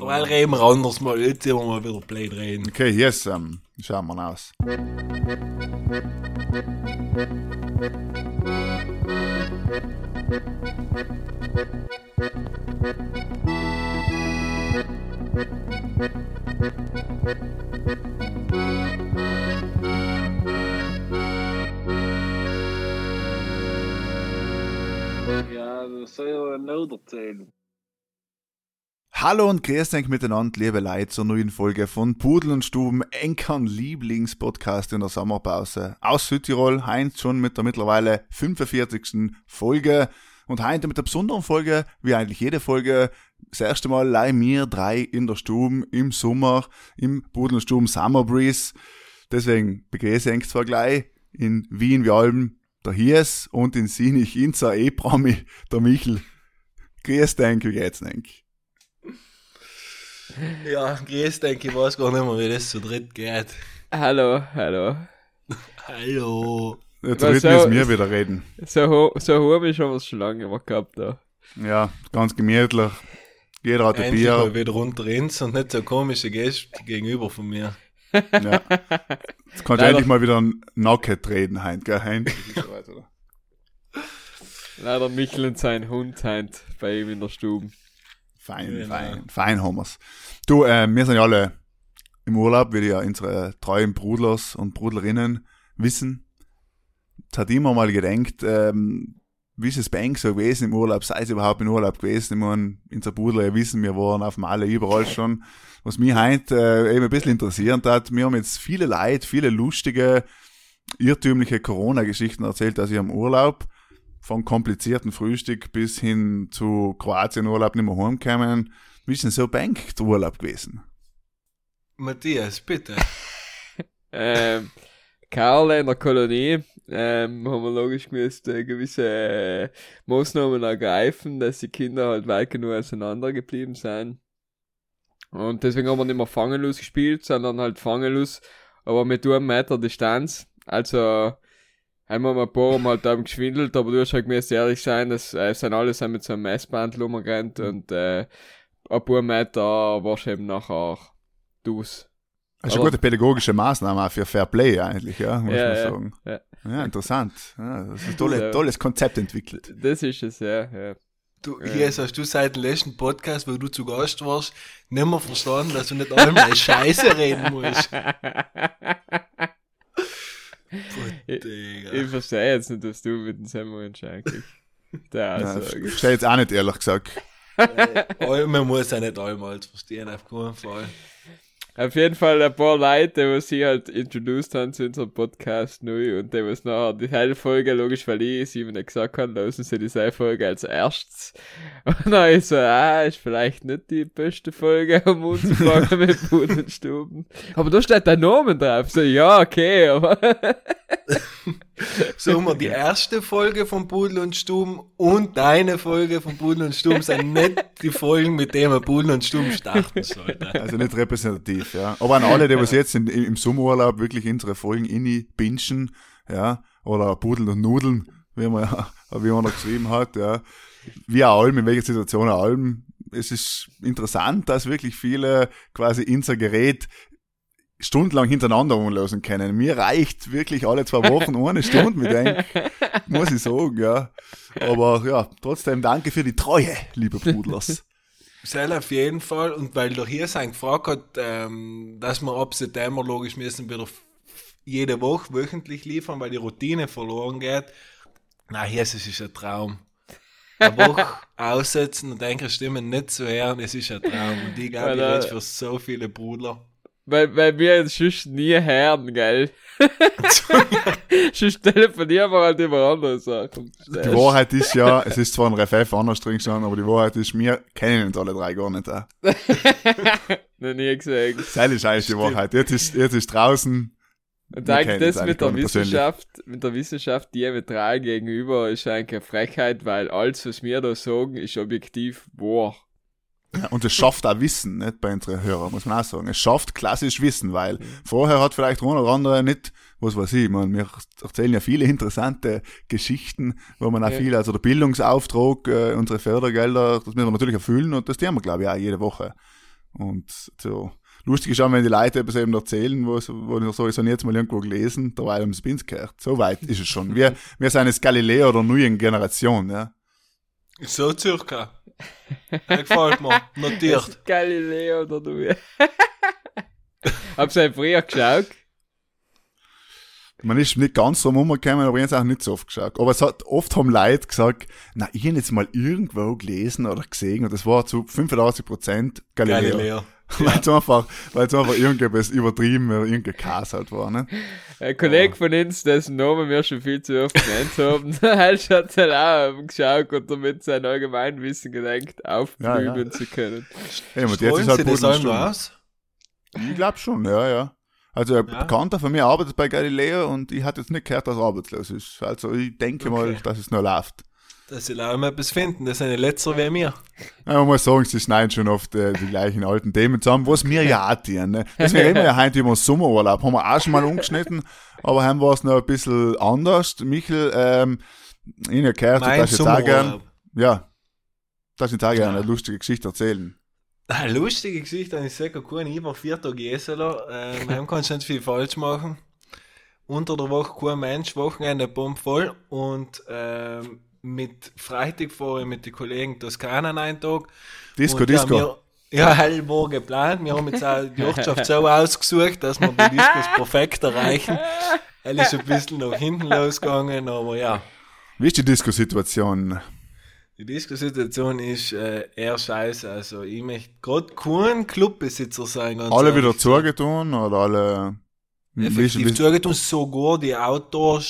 Weil reden wir anders mal, jetzt sind wir mal wieder Blade reden. Okay, jetzt ähm, schauen wir mal aus. Ja, das soll ja ein Not erzählen. Hallo und grüß euch miteinander, liebe Leute, zur neuen Folge von Pudel und Stuben, Enkern Lieblingspodcast in der Sommerpause aus Südtirol. Heinz schon mit der mittlerweile 45. Folge und heute mit der besonderen Folge, wie eigentlich jede Folge, das erste Mal leih mir drei in der Stube im Sommer, im Pudel und Stuben Summer Breeze. Deswegen begrüße ich zwar gleich in Wien wie Alben der Hies und in Sinich Inza E-Promi der Michel. Grüß dich, wie geht's denk? Ja, grüß denke ich weiß gar nicht mehr, wie das zu dritt geht. Hallo, hallo. Hallo. Jetzt Was reden so- müssen wir wieder reden. So, ho so habe ich aber schon lange gehabt da. Ja, ganz gemütlich. Jeder hat ein Endlich mal Bier. wieder runter ins und nicht so komische Gäste gegenüber von mir. Ja. Jetzt kannst du endlich mal wieder nackt reden, Hein, gell, Hein? Leider Michel und sein Hund heint bei ihm in der Stube. Fein, Genau. fein, fein haben wir's. Du, äh, wir sind ja alle im Urlaub, wie ja unsere treuen Brudlers und Brudlerinnen wissen. Jetzt hat immer mal gedenkt, ähm, wie ist es bei euch so gewesen im Urlaub? Sei es überhaupt im Urlaub gewesen? Ich meine, unser Brudler ja wissen, wir waren auf Male überall schon. Was mich heute äh, eben ein bisschen interessiert hat, wir haben jetzt viele Leute, viele lustige, irrtümliche Corona-Geschichten erzählt, dass ich am Urlaub von komplizierten Frühstück bis hin zu Kroatien-Urlaub nicht mehr heimgekommen. Wie ist denn so bei euch der Urlaub gewesen? Matthias, bitte. Ähm, Karl in der Kolonie ähm, haben wir logisch müsst äh, gewisse äh, Maßnahmen ergreifen, dass die Kinder halt weit genug auseinander geblieben sind. Und deswegen haben wir nicht mehr Fangenlos gespielt, sondern halt Fangenlos, aber mit einem Meter Distanz. Also einmal mal ein paar Mal halt da geschwindelt, aber du hast halt müsst ehrlich sein, dass äh, sind alle sind mit so einem Messband rumgerannt und äh, ein paar Meter warst du eben nachher auch dus. Das ist eine Aber- gute pädagogische Maßnahme auch für Fair Play eigentlich, ja, muss Ja, man ja, sagen. ja. Ja, interessant. Ja, das ist ein tolle, Ja. tolles Konzept entwickelt. Das ist es, ja. ja. Du, Ja. hier hast du seit dem letzten Podcast, wo du zu Gast warst, nicht mehr verstanden, dass du nicht einmal Scheiße reden musst. ich, ich verstehe jetzt nicht, was du mit dem Semmel eigentlich. Der Ja, Aussage. verstehe jetzt auch nicht, ehrlich gesagt. Äh, Man muss ja nicht einmal verstehen, auf keinen Fall. Auf jeden Fall ein paar Leute, die sie halt introduced haben zu unserem Podcast neu und die was nachher die hele Folge, logisch, weil ich sie ihm nicht gesagt habe, lassen sie diese Folge als erstes. Und dann ist so, ah, ist vielleicht nicht die beste Folge, um anzufangen mit Pudenstuben. Aber da steht dein Name drauf. So, ja, okay, aber. So, mal die erste Folge von Pudel und Stumm und deine Folge von Pudel und Stumm sind nicht die Folgen, mit denen man Pudel und Stumm starten sollte. Also nicht repräsentativ, ja. Aber an alle, die was jetzt in, im Sommerurlaub wirklich unsere Folgen inni binschen, ja, oder Pudeln und Nudeln, wie man wie man noch geschrieben hat, ja. Wie auch allem, in welcher Situation auch allem. Es ist interessant, dass wirklich viele quasi unser Gerät stundenlang hintereinander umlösen können. Mir reicht wirklich alle zwei Wochen eine Stunde mit denk, muss ich sagen, ja. Aber ja, trotzdem danke für die Treue, liebe Pudlers. Sel auf jeden Fall. Und weil der hier sein gefragt hat, ähm, dass wir ab September logisch müssen wieder jede Woche wöchentlich liefern, weil die Routine verloren geht. Na, hier ist es ist ein Traum. Eine Woche aussetzen und denke, Stimmen nicht zu hören, es ist ein Traum. Und die glaube ich jetzt für so viele Brudler. Weil, weil wir jetzt sonst nie hören, gell? sonst telefonieren wir halt über andere Sachen. Die Wahrheit ist ja, es ist zwar ein Refef anders drin gestanden, aber die Wahrheit ist, wir kennen uns alle drei gar nicht. Auch. Noch nie gesehen. Das ist eigentlich die Wahrheit. Jetzt ist, jetzt ist draußen, Und Wir eigentlich das mit der persönlich. Wissenschaft, mit der Wissenschaft diametral gegenüber ist eigentlich eine Frechheit, weil alles, was wir da sagen, ist objektiv wahr. und es schafft auch Wissen, nicht bei unseren Hörern, muss man auch sagen. Es schafft klassisch Wissen, weil vorher hat vielleicht eine oder andere nicht, was weiß ich, man, wir erzählen ja viele interessante Geschichten, wo man auch Ja. viel, also der Bildungsauftrag, äh, unsere Fördergelder, das müssen wir natürlich erfüllen und das tun wir, glaube ich, auch jede Woche. Und so, lustig ist auch, wenn die Leute etwas eben erzählen, wo, wo ich sowieso jetzt mal irgendwo gelesen, derweil ums Spins gehört. So weit ist es schon. Wir, wir sind jetzt Galileo der neuen Generation, ja. So circa. Das gefällt mir. Notiert. Galileo oder du. Hab's ja früher geschaut. Man ist nicht ganz so rumgekommen, aber ich habe auch nicht so oft geschaut. Aber es hat, oft haben Leute gesagt, na, ich habe jetzt mal irgendwo gelesen oder gesehen und das war zu 85% Galileo. Galileo. Weil es einfach, weil es einfach irgendetwas übertrieben oder irgendein Chaos halt war, ne? Ein Kollege von uns, dessen Namen wir schon viel zu oft genannt haben, hat halt auch geschaut und damit sein Allgemeinwissen gedenkt, aufblühen Ja, ja. zu können. Hey, aber jetzt ist halt Sie das aus? Ich glaube schon, ja, ja. Also ein Ja. Bekannter von mir arbeitet bei Galileo und ich hatte jetzt nicht gehört, dass er arbeitslos ist. Also ich denke mal, Okay. dass es noch läuft. Dass Sie auch mal etwas finden. Das sind die letzter wie mir. Ja, man muss sagen, sie schneiden schon oft äh, die gleichen alten Themen zusammen, was wir ja auch tun. Ne? Deswegen reden wir ja heute über den Sommerurlaub. Haben wir auch schon mal umgeschnitten, aber haben war es noch ein bisschen anders. Michel, ähm, ich habe gehört, Mein dass jetzt auch gern, ja, dass jetzt auch gerne eine lustige Geschichte erzählen. Eine lustige Geschichte, ich sage gut, ich war vier Tage Eseler, ähm, heim kannst du nicht viel falsch machen. Unter der Woche kein Mensch, Wochenende bomb voll und ähm, mit Freitag ich mit den Kollegen Toskana einen Tag. Disco, Und Disco. Ja, wir, ja, hell war geplant. Wir haben jetzt auch die Wirtschaft so ausgesucht, dass wir die Discos perfekt erreichen. Er ist ein bisschen nach hinten losgegangen, aber ja. Wie ist die Disco-Situation? Die Disco-Situation ist äh, eher scheiße. Also ich möchte gerade kein Clubbesitzer sein. Alle wieder zugetan oder alle? Effektiv zugetan, sogar die Outdoor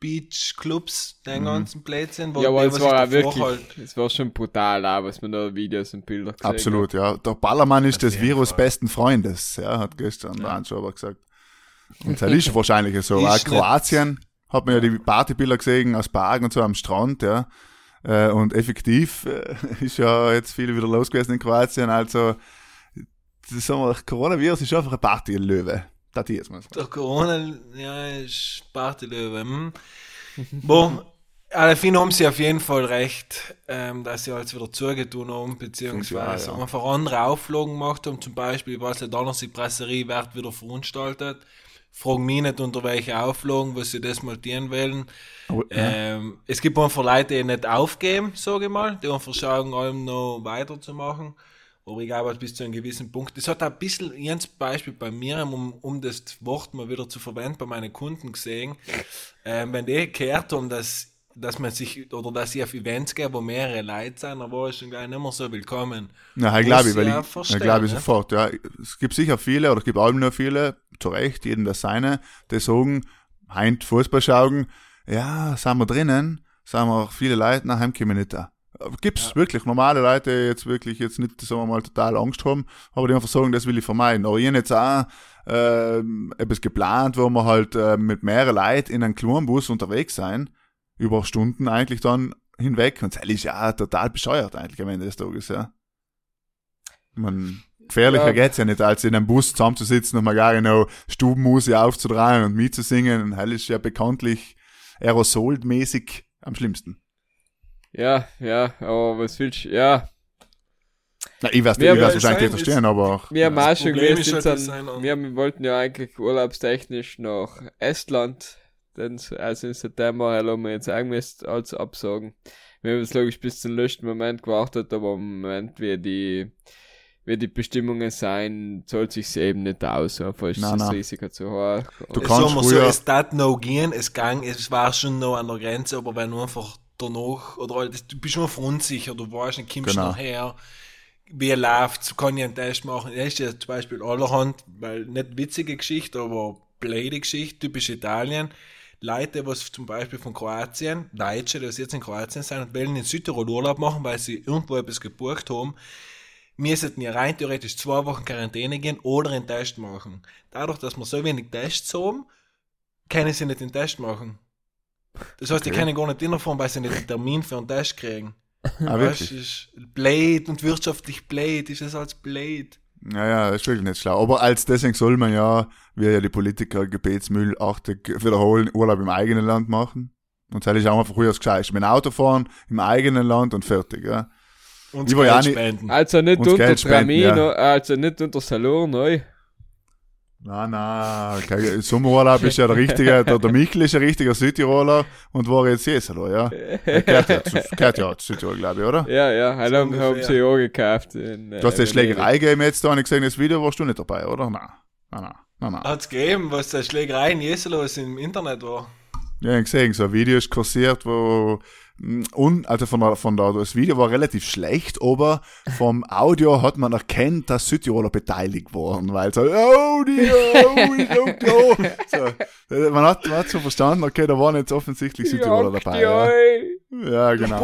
Beach Clubs, den ganzen Plätzchen. wo Ja, aber es was war auch wirklich, halt- es war schon brutal, auch, was man da Videos und Bilder gesehen Absolut, ja. Der Ballermann ist des jeden Virus Fall. besten Freundes, ja, hat gestern der Anschaber gesagt. Und das ist wahrscheinlich so. Ist Auch nicht- Kroatien hat man ja die Partybilder gesehen aus Bergen und so am Strand, ja. Äh, Und effektiv äh, ist ja jetzt viele wieder los gewesen in Kroatien. Also, das sagen wir, Coronavirus ist einfach ein Partylöwe. Das ist jetzt mal so. Der Corona, ja, ist Partylöwe. Hm. Boah, alle Finn haben sie auf jeden Fall recht, ähm, dass sie jetzt wieder zugetun haben, beziehungsweise Ja, ja. einfach andere Auflagen gemacht haben. Zum Beispiel, ich weiß nicht, Donnerstag Brasserie wird wieder veranstaltet. Fragen mich nicht, unter welche Auflagen, was sie das mal tun wollen. Aber, ja. Ähm, es gibt einfach Leute, die nicht aufgeben, sage ich mal, die einfach schauen, allem noch weiterzumachen. Ich glaube, bis zu einem gewissen Punkt. Das hat auch ein bisschen, Jens Beispiel bei mir, um, um das Wort mal wieder zu verwenden, bei meinen Kunden gesehen. Ähm, wenn die gehört haben, dass, dass man sich, oder dass ich auf Events gehe, wo mehrere Leute sind, dann war ich schon gleich nicht mehr so willkommen. Ja, ich Muss glaube ich, weil ja ich, ich glaube ich ne? sofort, ja. Es gibt sicher viele, oder es gibt allem nur viele, zu Recht, jeden das seine, die sagen, heint Fußball schauen, ja, sind wir drinnen, sind wir viele Leute, nach heim kommen wir nicht da. Gibt's wirklich normale Leute, jetzt wirklich jetzt nicht, sagen wir mal, total Angst haben, aber die einfach sagen, das will ich vermeiden. Aber ich hab jetzt auch ähm, etwas geplant, wo wir halt äh, mit mehreren Leuten in einem kleinen Bus unterwegs sein, über Stunden eigentlich dann hinweg. Und das ist ja total bescheuert eigentlich am Ende des Tages, ja. Man, gefährlicher Ja. geht's ja nicht, als in einem Bus zusammenzusitzen und mal gar noch Stubenmusik aufzudrehen und mitzusingen. Und hell ist ja bekanntlich aerosolmäßig am schlimmsten. Ja, ja, aber was willst du, ja, Na, ich weiß, Ja, ich weiß es wahrscheinlich nicht verstehen, aber wir haben auch schon gewesen, halt, sein- wir, haben- wollten ja eigentlich urlaubstechnisch nach Estland, denn, also in September, haben wir jetzt angemisst als absagen. Wir haben jetzt logisch bis zum letzten Moment gewartet, aber im Moment, wie die, wie die Bestimmungen sein, zahlt sich's eben nicht aus, einfach ist Nein, das nein. Risiko zu hoch. Du Es kannst so, früher- es tat noch gehen, es gang, es war schon noch an der Grenze, aber wenn du einfach danach, oder halt, du bist nur unsicher, du weißt nicht, kommst Genau. nachher, wie läuft's, kann ich einen Test machen, das ist ja zum Beispiel allerhand, weil nicht witzige Geschichte, aber blöde Geschichte, typisch Italien, Leute, was zum Beispiel von Kroatien, Deutsche, die jetzt in Kroatien sind und wollen in Südtirol Urlaub machen, weil sie irgendwo etwas gebucht haben, müssen ja rein theoretisch zwei Wochen Quarantäne gehen oder einen Test machen. Dadurch, dass wir so wenig Tests haben, können sie nicht den Test machen. Das heißt, die Okay. können gar nicht hinfahren, weil sie nicht einen Termin für einen Test kriegen. ah, Weißt, ist blöd und wirtschaftlich blöd, ist es als blöd. Ja, ja, ist wirklich nicht schlau. Aber als deswegen soll man ja, wie ja die Politiker gebetsmühlartig wiederholen, Urlaub im eigenen Land machen. Und das ist auch einfach früher das Gescheit. Mit dem Auto fahren, im eigenen Land und fertig, ja. Ja Geld nicht- spenden. Also nicht unter Geld spenden, Tramino, also nicht unter Salon, neu. Nein, nein, kein Sommerurlaub ist ja der richtige, der, der Michel ist ein richtiger Südtiroler und war jetzt Jeselo, ja. Er gehört ja zu, gehört ja zu Südtirol, glaube ich, oder? Ja, ja, halt haben, haben sie auch gekauft. In, Du hast die Schlägerei gegeben jetzt da und ich gesehen, das Video warst du nicht dabei, oder? Nein, nein, nein, nein, nein. Hat's gegeben, was der Schlägerei in Jeselos im Internet war. Ja, ich hab gesehen, so ein Video ist kursiert, wo, mm, un, also von der, von der, das Video war relativ schlecht, aber vom Audio hat man erkennt, dass Südtiroler beteiligt waren, weil so, oh, die, oh, ich don't go. So, äh, man hat, man hat so verstanden, okay, da waren jetzt offensichtlich Südtiroler dabei. Ja, ja genau.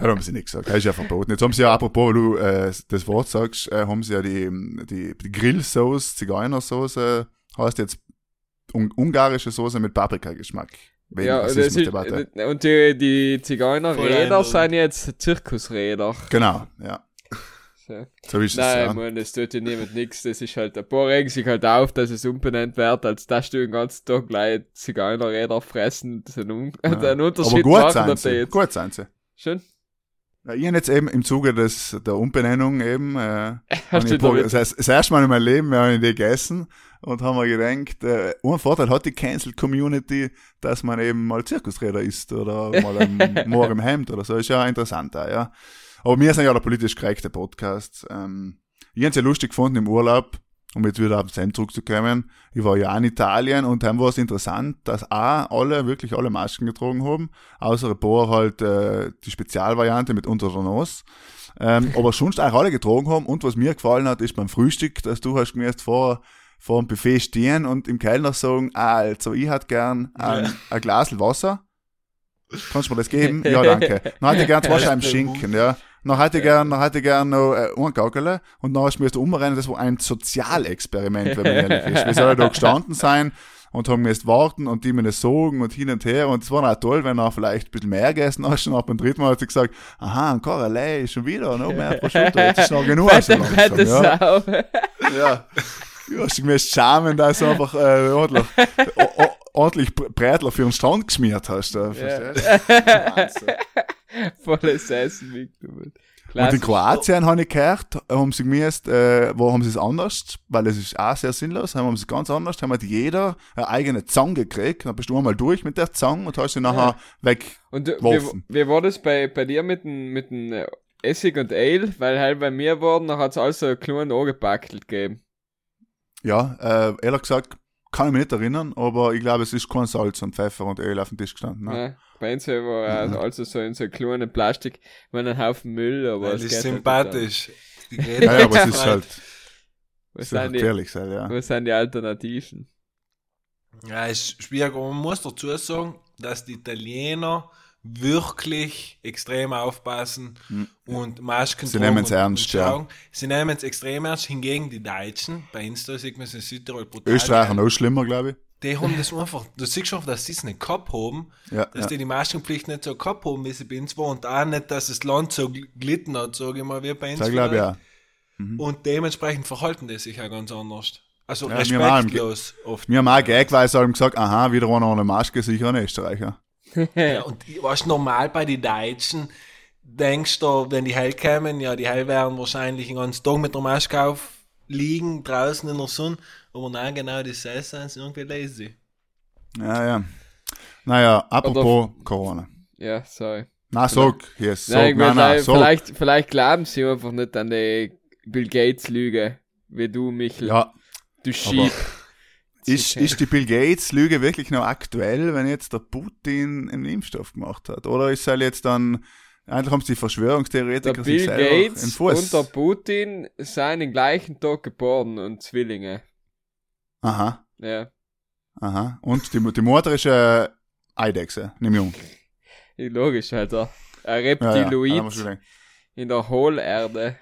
Da haben sie nichts gesagt. Das ist ja verboten. Jetzt haben sie ja, apropos, weil du äh, das Wort sagst, äh, haben sie ja die, die, die Grillsauce, Zigeunersauce, heißt jetzt un ungarische Soße mit Paprikageschmack. Ja, und, das ist, und die, die Zigeunerräder sind jetzt Zirkusräder. Genau, ja. So. So ist es, Nein, ja. man, das tut ja niemand nix. Das ist halt, ein paar regen sich halt auf, dass es umbenannt wird, als dass du den ganzen Tag gleich Zigeunerräder fressen und einen, Un Ja. einen Aber Unterschied gut machen. sie. jetzt. Gut sein sie. Schön. Ja, ich hab jetzt eben im Zuge des, der Umbenennung eben, äh, ich das, heißt, das erste Mal in meinem Leben wir haben die gegessen und haben mir gedacht, äh, ein Vorteil hat die Cancel Community, dass man eben mal Zirkusräder isst oder mal ein Moor im Hemd oder so, ist ja interessant auch, ja. Aber wir sind ja der politisch korrekte Podcast. Ähm, ich hab's ja lustig gefunden im Urlaub, um jetzt wieder auf den zurückzukommen. Ich war ja in Italien und dann war es interessant, dass auch alle, wirklich alle Masken getragen haben, außer ein paar halt äh, die Spezialvariante mit unter der Nase. Ähm, aber sonst auch alle getragen haben und was mir gefallen hat, ist beim Frühstück, dass du hast gemäßt vor, vor dem Buffet stehen und im Kellner sagen, ah, also ich hätte gern ein, Ja. ein Glas Wasser. Kannst du mir das geben? Ja, danke. Dann hätte ich gern zwei Scheiben Schinken, ja. Dann hätte ich gern, dann hätte ich gern noch äh, ein Gaggele und dann hast du mir das umrennen, das war ein Sozialexperiment, wenn man ehrlich ist. Wir sollen da gestanden sein und haben müsst warten und die mir das sagen und hin und her und es war auch toll, wenn er vielleicht ein bisschen mehr gegessen hast und ab dem dritten Mal hat sie gesagt, aha, ein Koralei, schon wieder, noch mehr Prosciutto, jetzt ist noch genug. Fette, fette ja. Sau. Ja. Du hast gemäß Schamen, dass du einfach äh, ordentlich, ordentlich Br- Brätler für den Strand geschmiert hast. Du? Wahnsinn. Volles Essen mitgenommen. Und in Kroatien habe ich gehört, haben sie gemäßt, äh, wo haben sie es anders, weil es ist auch sehr sinnlos, haben sie es ganz anders, haben hat jeder eine eigene Zange gekriegt, dann bist du einmal durch mit der Zange und hast sie nachher weg. Und äh, wie, wie war das bei, bei dir mit dem, mit dem äh, Essig und Ale? Weil halt bei mir waren, dann hat es also einen kleinen angepackelt gegeben. Ja, äh, ehrlich gesagt, kann ich mich nicht erinnern, aber ich glaube, es ist kein Salz und Pfeffer und Öl auf dem Tisch gestanden. Ne? Ja. Bei uns war Mhm. äh, also so in so kleinen Plastik, war ein Haufen Müll, aber es ist geht halt sympathisch. Die Ja, ja, aber es ist halt es Was ist sind, halt die, gefährlich, sein, ja. was sind die Alternativen? Ja, ist schwierig, aber man muss dazu sagen, dass die Italiener wirklich extrem aufpassen und Masken. Sie nehmen's und- ernst, ja. Sie nehmen es extrem ernst, hingegen die Deutschen, bei Insta sieht man es in Südtirol brutal. Österreicher noch schlimmer, glaube ich. Die haben das einfach, du siehst schon, dass sie es nicht gehabt haben, Ja, dass ja. die die Maskenpflicht nicht so gehabt haben, wie sie bei uns war und auch nicht, dass das Land so gl- glitten hat, sage ich mal, wie bei uns. Das glaube ich vielleicht. auch. Und dementsprechend verhalten die sich auch ganz anders. Also Ja, wir waren im respektlos oft. Wir haben auch gagweise haben gesagt, aha, wieder einer ohne Maske, sicher ein Österreicher. Ja, und was normal bei den Deutschen, denkst du, wenn die hell kämen, ja, die hell werden wahrscheinlich den ganzen Tag mit der Maske auf liegen, draußen in der Sonne, aber nein, genau das sind sie irgendwie lazy. Ja, ja. Naja, apropos Corona. Ja, sorry. Na, sag, yes, sag, Nein, nein, nein, vielleicht, sag. vielleicht, vielleicht glauben sie einfach nicht an die Bill Gates Lüge, wie du, Michel. Ja, Du Schieb. Ist, ist die Bill Gates Lüge wirklich noch aktuell, wenn jetzt der Putin einen Impfstoff gemacht hat? Oder ist halt jetzt dann, eigentlich haben sie die Der Verschwörungstheoretiker sich Bill Gates und der Putin sind den gleichen Tag geboren und Zwillinge. Aha, Ja. aha. Und die, die Mutter ist äh, Eidechse, nimm jung. Logisch, Alter. Ein Ja, ja, Reptiloid ich denken. in der Hohlerde.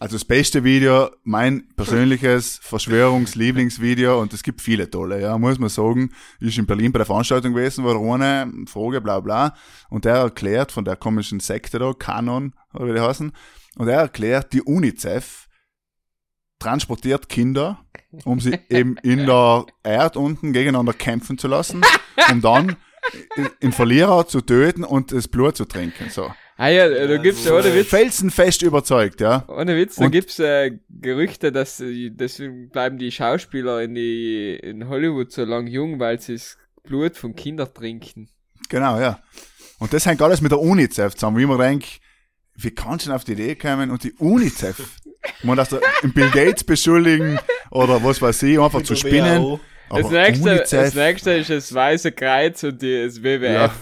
Also das beste Video, mein persönliches Verschwörungslieblingsvideo und es gibt viele tolle, ja, muss man sagen, ist in Berlin bei der Veranstaltung gewesen, war eine Frage, bla bla, und der erklärt von der komischen Sekte da, Canon, oder wie die heißen, und er erklärt, die UNICEF transportiert Kinder, um sie eben in der Erde unten gegeneinander kämpfen zu lassen, um dann den Verlierer zu töten und das Blut zu trinken. So. Ah ja, da gibt's so, ohne äh, Witz, Felsenfest überzeugt, ja. ohne Witz, da Und- gibt's äh, Gerüchte, dass äh, deswegen bleiben die Schauspieler in die in Hollywood so lang jung, weil sie das Blut von Kindern trinken. Genau, ja. Und das hängt alles mit der UNICEF zusammen, wie man denkt, wie kannst du denn auf die Idee kommen und die UNICEF, man das da im Bill Gates beschuldigen oder was weiß ich, einfach zu spinnen. Das nächste, das UNICEF, nächste ist das Weiße Kreuz und die, das WWF.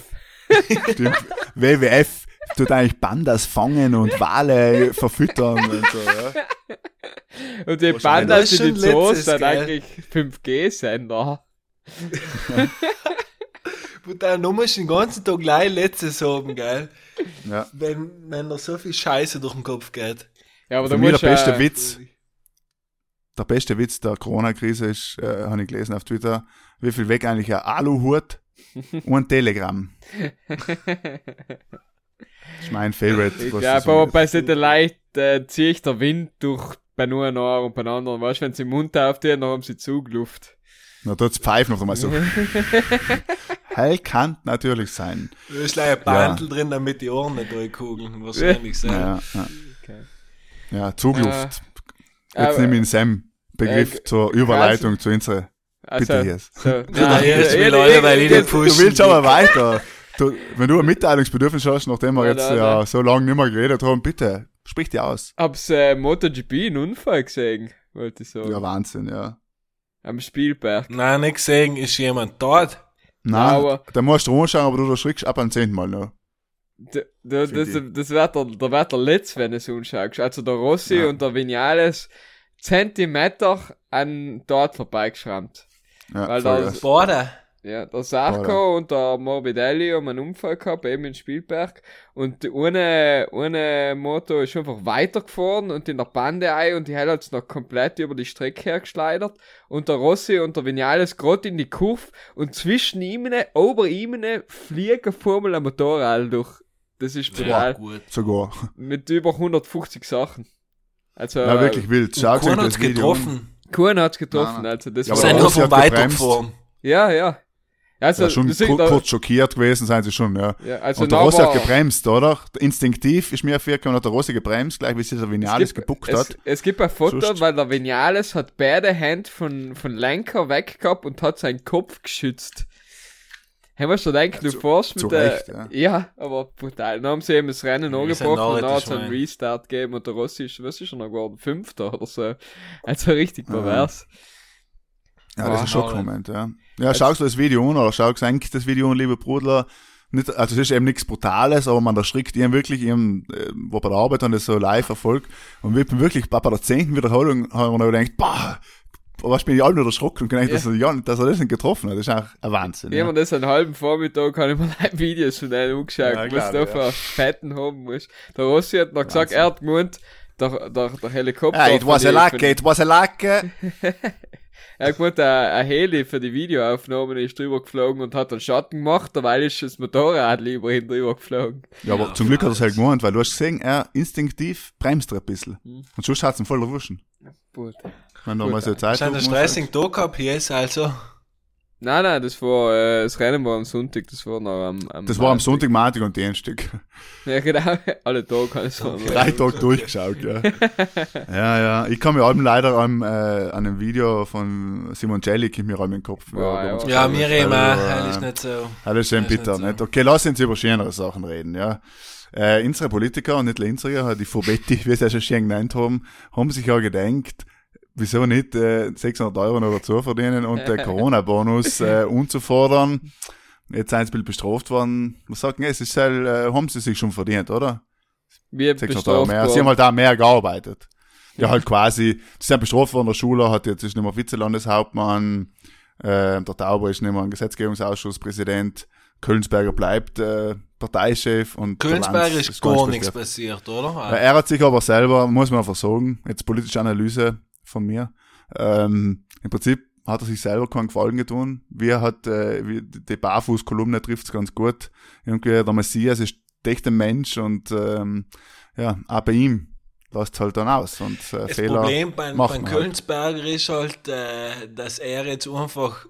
stimmt. WWF tut eigentlich Pandas fangen und Wale verfüttern und so, ja. Und die Pandas das in die letztes, sind eigentlich 5G-Sender. Und dann nur musst du den ganzen Tag gleich letztes haben, gell? ja. Wenn, wenn da so viel Scheiße durch den Kopf geht. Ja, aber Für da mich der beste äh, Witz, der beste Witz der Corona-Krise ist, äh, habe ich gelesen auf Twitter, wie viel weg eigentlich ein Aluhut und ein Telegramm. Das ist mein Favorite. Ich was das aber bei Satellite äh, zieht der Wind durch bei nur einem Ohr und bei einem anderen. Weißt du, wenn sie den Mund auftun, dann haben sie Zugluft. Na, tut's pfeifen auf einmal so. Hell kann natürlich sein. Da ist gleich ein Bandel drin, damit die Ohren nicht durchkugeln. Wahrscheinlich sein. Ja, ja. Okay. ja Zugluft. Äh, Jetzt nehme ich den Sam-Begriff äh, zur Überleitung zu unserer. Also, Bitte jetzt. so. Ja, jetzt will Ja, alle, weil ich ja, den Du pushen. willst aber weiter. Du, wenn du ein Mitteilungsbedürfnis hast, nachdem wir Ja, jetzt da, ja da. so lange nicht mehr geredet haben, bitte, sprich dir aus. Hab's äh, MotoGP einen Unfall gesehen, wollte ich sagen. Ja, Wahnsinn, ja. Am Spielberg. Nein, nicht gesehen, ist jemand dort. Nein, Aber- da musst du anschauen, aber du erschrickst ab am zehnten Mal noch. D da, das, Find das wird der, der wird der Letz, wenn du es anschaust. Also der Rossi Ja. und der Vinales Zentimeter an dort vorbeigeschrammt. Ja, Weil voll da- krass. Ja, der Sarko und der Morbidelli haben einen Unfall gehabt, eben in Spielberg. Und die eine, eine Moto ist einfach weitergefahren und in der Bande ein und die hat hat's noch komplett über die Strecke hergeschleudert. Und der Rossi und der Vinales gerade in die Kurve und zwischen ihnen, ober ihnen, fliegen Formel ein Motorrad durch. Das ist Ja, brutal. gut. Sogar. Mit über 150 Sachen. Also, Ja, wirklich wild. Schau dir hat's das Video getroffen. Kuhn hat's getroffen, Nein, nein. also das Ja, war, sind nur vom hat. Weitergefahren. ja, ja. Also, Ja, schon deswegen, kur da- kurz schockiert gewesen sind sie schon, ja. ja, also und der Rossi hat gebremst, oder? Instinktiv ist mir aufgekommen, hat der Rossi gebremst, gleich wie sich der Vinales gibt- gebuckt es, hat. Es gibt ein Foto, Sonst- weil der Vinales hat beide Hände von, von Lenker weg gehabt und hat seinen Kopf geschützt. Haben wir schon gedacht, du zu- fährst zu mit der. Recht, ja. ja. aber brutal. Dann haben sie eben das Rennen Ja, ein angebrochen und dann hat es einen Restart gegeben und der Rossi ist, was ist er noch geworden? Fünfter oder so. Also richtig Ah. pervers. Ja, das ist Wow. Comment, ja. Ja, schau dir das Video an, oder schau eigentlich das Video an, liebe Brudler. Nicht, also es ist eben nichts Brutales, aber man erschrickt ihn wirklich, ihm, äh, wo bei der Arbeit dann das so live erfolgt. Und wir wirklich, bei der zehnten Wiederholung haben wir noch gedacht, boah, was bin ich alle wieder erschrocken und gedacht, Ja. dass, er, ja, dass er das nicht getroffen hat. Das ist auch ein Wahnsinn. Ja, Ja. und das einen halben Vormittag habe ich mir live Videos von denen angeschaut, Ja, was du ich, da für Fetten haben musst. Der Rossi hat noch gesagt, Wahnsinn. er hat gemeint, der, der, der Helikopter. Ah, it was a die- luck, für die- it was a luck. Er hat gemeint, ein, ein Heli für die Videoaufnahmen ist drüber geflogen und hat einen Schatten gemacht, dabei ist das Motorrad lieber hin drüber geflogen. Ja, aber Ja, zum Glück hat er es halt gemeint, weil du hast gesehen, er instinktiv bremst er ein bisschen. Mhm. Und sonst hat es ihn voll erwischen. Gut. Wenn du Gut, mal so ja. Zeit Scheint ein stressing Tag gehabt hier ist also. Nein, nein, das war, äh, das Rennen war am Sonntag, das war noch am, am Das war am. Sonntag, Montag und Dienstag. Ja, genau, alle Tage kann ich sagen. Drei Tage durchgeschaut, ja. ja, ja. Ich kann mir allem leider an, äh, an einem Video von Simon Jellick in mir allem den Kopf. Boah, ja. Ja, mir eben auch. Also, Das ist äh, nicht so. Ja, Das ist bitter, nicht so. nicht? Okay, lass uns über schönere Sachen reden, ja. Äh, unsere Politiker und nicht unsere, die Fobetti, wie sie ja schon schön genannt haben, haben sich ja gedacht, wieso nicht äh, 600 Euro noch dazu verdienen und den Corona-Bonus äh, unzufordern. Jetzt sind sie ein bisschen bestraft worden. Was sagt denn, es ist halt, äh, haben sie sich schon verdient, oder? Wir 600 Euro bestraft mehr. Sie haben worden. halt auch mehr gearbeitet. Ja, halt quasi, sie sind bestraft worden in der Schule, hat jetzt ist nicht mehr Vizelandeshauptmann, äh, der Tauber ist nicht mehr ein Gesetzgebungsausschusspräsident, Kölnsberger bleibt äh, Parteichef und der Kölnsberg Lanz ist gar nichts passiert, oder? Er hat sich aber selber, muss man einfach sagen, jetzt politische Analyse von mir, ähm, im Prinzip hat er sich selber keinen Gefallen getan. Wie er hat, äh, wie die Barfuß-Kolumne trifft's ganz gut. Irgendwie der Messias ist echt ein Mensch und ähm, ja, auch bei ihm läuft halt dann aus. Und äh, Das Fehler. Problem beim, beim halt. Kölnsberger ist halt, äh, dass er jetzt einfach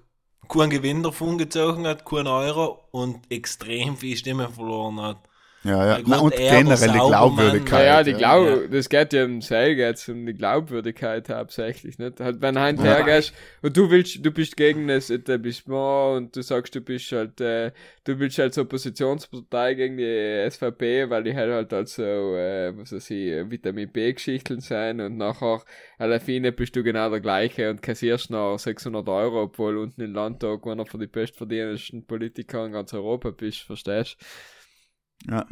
keinen Gewinn davon gezogen hat, keinen Euro und extrem viel Stimmen verloren hat. Ja, ja. Na, und er, generell die Glaubwürdigkeit. Ja, ja, die ja. Glaub, Ja. das geht ja um Seil, geht's um die Glaubwürdigkeit hauptsächlich, nicht? Halt, wenn halt Ja. hergehst und du willst, du bist gegen das Etablissement und du sagst, du bist halt, äh, du willst als Oppositionspartei gegen die SVP, weil die halt halt also, äh, was weiß ich, äh, Vitamin B-Geschichten sein und nachher, à la fine bist du genau der gleiche und kassierst noch 600 Euro, obwohl unten im Landtag, wenn er für die bestverdienendsten Politiker in ganz Europa bist, verstehst? Ja.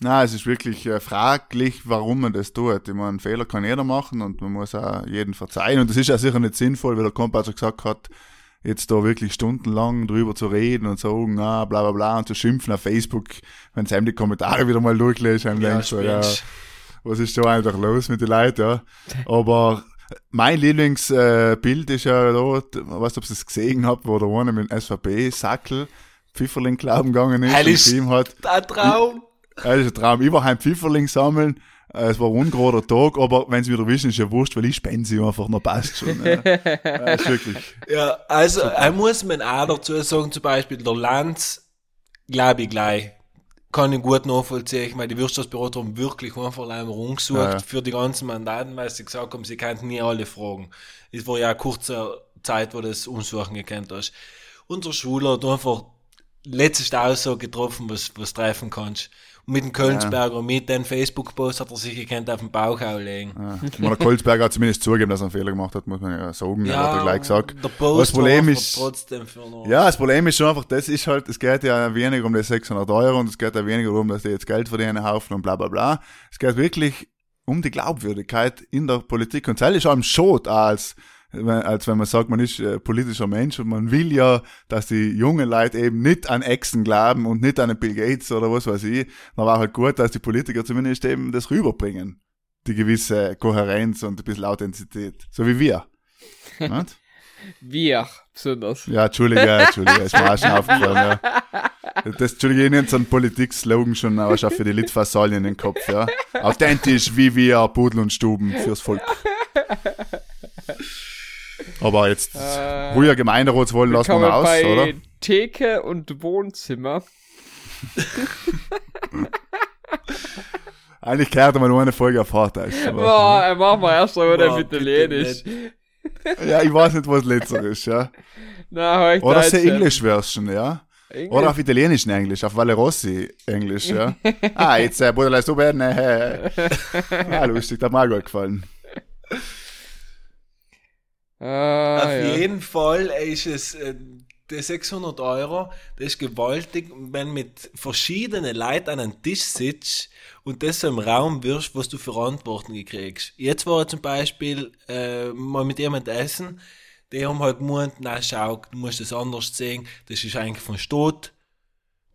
Na, es ist wirklich äh, fraglich, warum man das tut. Ich meine, Fehler kann jeder machen und man muss auch jeden verzeihen. Und das ist ja sicher nicht sinnvoll, weil der Kompass schon gesagt hat, jetzt da wirklich stundenlang drüber zu reden und sagen, ah, bla bla bla und zu schimpfen auf Facebook, wenn du die Kommentare wieder mal durchlässt, dann Ja, denkst du, ja, was ist da eigentlich los mit den Leuten, ja. Aber mein Lieblingsbild äh, ist ja da, d- weißt du, ob ihr es gesehen habt, wo der eine mit dem SVP-Sackel Pfifferling glauben gegangen ist Heil und ihm hat Der Traum! das ist ein Traum. Ich war heim Pfifferling sammeln. Äh, Es war ein ungerader Tag, aber wenn sie wieder wissen, ist ja wurscht, weil ich spende sie einfach, noch passt schon. Ja. ja, ist wirklich. Ja, also, er muss man auch dazu sagen, zum Beispiel der Lanz, glaube ich gleich, kann ich gut nachvollziehen. Ich meine, die Wirtschaftsberater haben wirklich einfach einmal rumgesucht Ja, ja. für die ganzen Mandaten, weil sie gesagt haben, sie könnten nie alle fragen. Es war ja eine kurze Zeit, wo das Umsuchen gekannt hast. Unser Schüler hat einfach letzte Aussage getroffen, was, was treffen kannst. Und mit dem Kölnsberger, mit dem Facebook-Post hat er sich gekannt auf den Bauch legen. Ja. Der Kolzberger hat zumindest zugegeben, dass er einen Fehler gemacht hat, muss man ja sagen. Ja, hat er gleich gesagt. Der Post Das Problem ist- trotzdem für noch. Ja, das Problem ist schon einfach, das ist halt, es geht ja weniger um die 600 Euro und es geht ja weniger darum, dass die jetzt Geld verdienen, Haufen und bla bla bla. Es geht wirklich um die Glaubwürdigkeit in der Politik und das ist Schot auch als, als wenn man sagt, man ist äh, politischer Mensch und man will ja, dass die jungen Leute eben nicht an Echsen glauben und nicht an den Bill Gates oder was weiß ich. Dann war halt gut, dass die Politiker zumindest eben das rüberbringen. Die gewisse Kohärenz und ein bisschen Authentizität. So wie wir. Wir, besonders. Ja, Entschuldige, Entschuldige, ist mir auch schon aufgefallen, ja. Das, Entschuldige, ich nehme so einen Politik-Slogan schon aber schon für die Litfaßsäulen in den Kopf, ja. Authentisch wie wir, Pudel und Stuben fürs Volk. Aber jetzt, Äh, ruhiger Gemeinderatswahlen lassen wir mal man aus, bei oder? Theke und Wohnzimmer. Eigentlich gehört mal nur eine Folge auf aber- Boah, äh, machen wir erst mal Boah, bitte Italienisch. Ja, ich weiß nicht, was letzter ist, ja. Na, Oder sehr English Version, ja. Englisch. Oder auf italienischen Englisch, auf Valerossi Englisch, ja. ah, jetzt, äh, Bruder, leist du werden, äh, Ah, lustig, das hat mir auch gut gefallen. Ah, Auf ja. jeden Fall ist es, äh, die 600 Euro, das ist gewaltig, wenn mit verschiedenen Leuten an einem Tisch sitzt und das so im Raum wirst, was du für Antworten kriegst. Jetzt war zum Beispiel äh, mal mit jemand essen, die haben halt gemeint, na schau, du musst das anders sehen, das ist eigentlich von Staat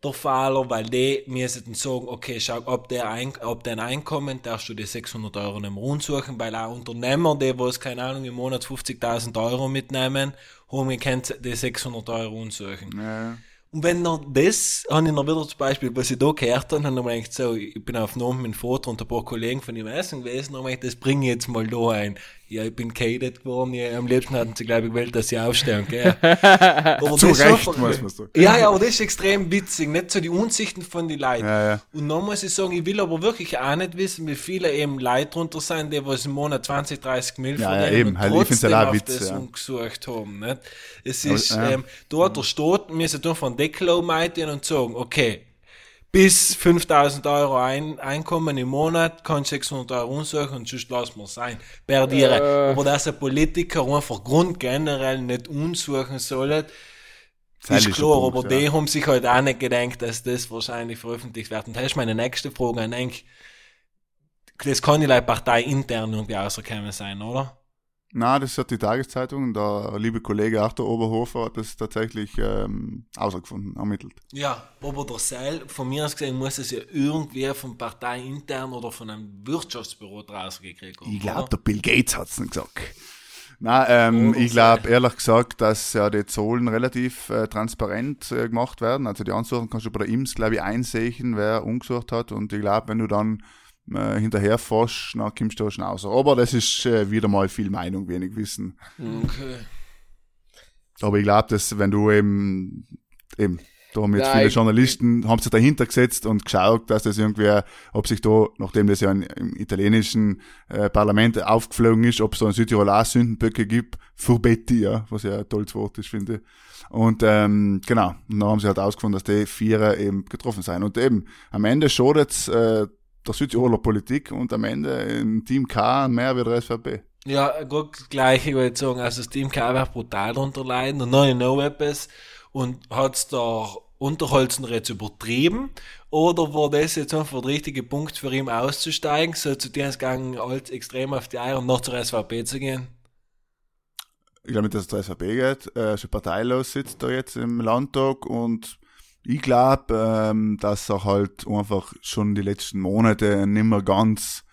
der Fehler, weil die müssen sagen, okay, schau, ab der, Ein ab dein Einkommen darfst du die 600 Euro nicht mehr umsuchen, weil auch Unternehmer, die was, keine Ahnung, im Monat 50.000 Euro mitnehmen, haben gekannt, die 600 Euro umsuchen. Ja. Und wenn noch das, habe ich noch wieder zum Beispiel, was ich da gehört habe, dann habe ich gedacht, so, ich bin auf Namen mit dem Vater und ein paar Kollegen von ihm essen gewesen, und habe ich das bringe ich jetzt mal da ein. Ja, ich bin cadet geworden, ja, am liebsten hatten sie, glaube ich, gewählt, dass sie aufstehen, gell. Aber Zu das ist Recht, einfach- muss man sagen. ja, ja, aber das ist extrem witzig, nicht so die Unsichten von den Leuten. Ja, ja. Und dann muss ich sagen, ich will aber wirklich auch nicht wissen, wie viele eben Leute drunter sind, die was im Monat 20, 30 Mil Ja, ja, eben. und Halt, ich auch auf Witz, das ja. umgesucht haben. Nicht? Es Aber, ist, ja. ähm, dort der Staat müssen dann von Deckel umhalten und sagen, okay, bis 5000 Euro ein, Einkommen im Monat kannst du 600 Euro umsuchen und sonst lassen wir es sein. Perdieren. Äh. Aber dass ein Politiker einfach grundgenerell nicht umsuchen soll, Das ist ein klar, Punkt, aber ja. die haben sich halt auch nicht gedacht, dass das wahrscheinlich veröffentlicht wird. Und das ist meine nächste Frage an denk, das kann ja Partei intern irgendwie rausgekommen sein, oder? Na, das hat die Tageszeitung, der liebe Kollege Arthur Oberhofer hat das tatsächlich ähm, ausgefunden, ermittelt. Ja, aber der Seil, von mir aus gesehen, muss es ja irgendwie von Partei intern oder von einem Wirtschaftsbüro draußen gekriegt haben. Ich glaube, der Bill Gates hat's nicht gesagt. Na, ähm, ich glaube ehrlich gesagt, dass ja die Zahlen relativ äh, transparent äh, gemacht werden. Also die Ansuchen kannst du bei der IMS, glaube ich, einsehen, wer umgesucht hat. Und ich glaube, wenn du dann äh, hinterher forschst, dann kommst du auch schon raus. Aber das ist äh, wieder mal viel Meinung, wenig Wissen. Okay. Aber ich glaube, dass wenn du eben, eben, da haben jetzt Nein, viele Journalisten, haben sich dahinter gesetzt und geschaut, dass das irgendwie, ob sich da, nachdem das ja im italienischen äh, Parlament aufgeflogen ist, ob es da in Südtirol auch Sündenböcke gibt, für Betty, ja, was ja ein tolles Wort ist, finde ich. Und ähm, genau, und dann haben sie halt ausgefunden, dass die Vierer eben getroffen sein. Und eben, am Ende schadet äh, der Südtiroler Politik und am Ende im Team K mehr wie der SVP. Ja, gut, das gleiche würde ich sagen. Also das Team kann einfach brutal darunter leiden und noch noch etwas. Und hat's da Unterholzen jetzt übertrieben? Oder war das jetzt einfach der richtige Punkt für ihn auszusteigen, so zu dir gegangen, als extrem auf die Eier und noch zur SVP zu gehen? ich glaube nicht, dass es zur SVP geht, äh, schon parteilos sitzt da jetzt im Landtag und ich glaube, ähm, dass er halt einfach schon die letzten Monate nicht mehr ganz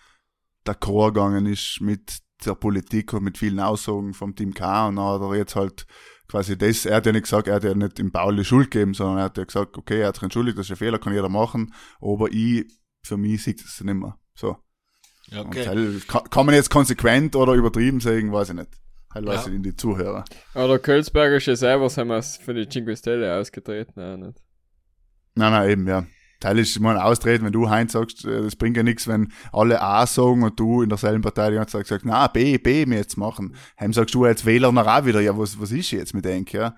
d'accord gegangen ist mit der Politik und mit vielen Aussagen vom Team K und dann hat er jetzt halt quasi das, er hat ja nicht gesagt, er hat ja nicht im Paul die Schuld gegeben, sondern er hat ja gesagt, okay, er hat sich entschuldigt, das ist ein Fehler, kann jeder machen, aber ich, für mich sieht es nicht mehr. So. Und Okay. halt, kann, kann man jetzt konsequent oder übertrieben sagen, weiß ich nicht. Halt weiß Ja. ich in die Zuhörer. Oder Kölzberger ist ja selber, sind wir für die Cinque Stelle ausgetreten, auch nicht. Nein, nein, eben, ja. Teil ist, ich meine, austreten, wenn du Heinz sagst, äh, das bringt ja nichts, wenn alle A sagen und du in derselben Partei die ganze Zeit sagst, na, B, B mir jetzt machen. Heim sagst du als Wähler noch auch wieder, ja, was, was ist jetzt mit denk, ja?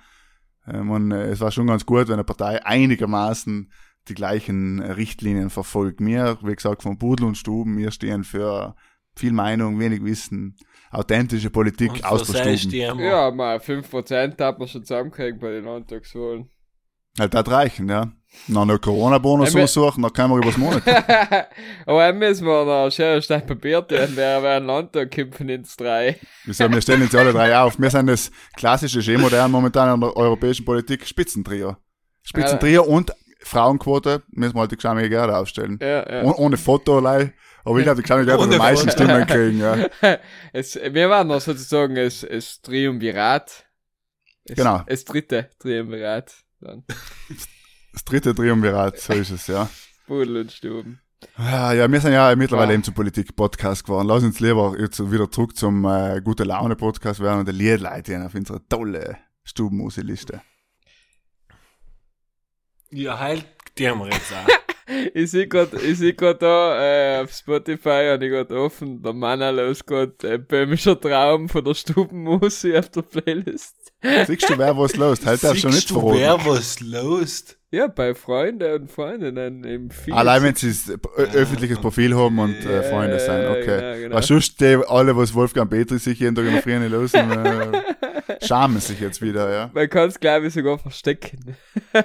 Ähm, und äh, es war schon ganz gut, wenn eine Partei einigermaßen die gleichen Richtlinien verfolgt. Wir, wie gesagt, von Pudel und Stuben, wir stehen für viel Meinung, wenig Wissen, authentische Politik Und aus der Stuben. Ja, mal 5% hat man schon zusammengekriegt bei den Landtagswahlen. Halt, das reichen, ja. Noch einen Corona-Bonus aussuchen, dann können wir übers Monat. Aber dann müssen wir noch Schere, Stein, Papier tun, wer wer ein Landtag kämpfen ins drei. Wir, sagen, wir stellen uns alle drei auf. Wir sind das klassische, schön modern momentan in der europäischen Politik, Spitzentrio. Spitzentrio und Frauenquote müssen wir halt die Geschäme gerne aufstellen. Ja, ja. Oh, ohne Foto allein. Aber ich glaube, die Geschäme gerne Ohne die meisten. Stimmen kriegen, ja. Es, wir waren noch sozusagen das, das Triumvirat. Es, Genau. Das dritte Triumvirat. Dann. Das dritte Triumvirat, so ist es, ja. Pudel und Stuben. Ja, ja, wir sind ja mittlerweile Ja. eben zum Politik-Podcast geworden. Lass uns lieber jetzt wieder zurück zum äh, Gute Laune-Podcast werden und die Liedleute auf unsere tolle Stubenmusiliste. Ja, halt, die haben wir jetzt auch. Ich sehe ich seh da äh, auf Spotify und ich grad offen, der Mann los grad äh, böhmischer Traum von der Stubenmusik auf der Playlist. Siehst du, wer was los? Halt darfst du nicht Siehst du, verraten. wer was los? Ja, bei Freunden und Freundinnen im Feed. Allein wenn sie ein öffentliches Profil haben und äh, Ja, Freunde sein, okay. genau, genau. Was sonst die alle, was Wolfgang Petri sich jeden Tag in der Früh nicht los äh, schamen sich jetzt wieder, ja. Man kann es, glaube ich, sogar verstecken.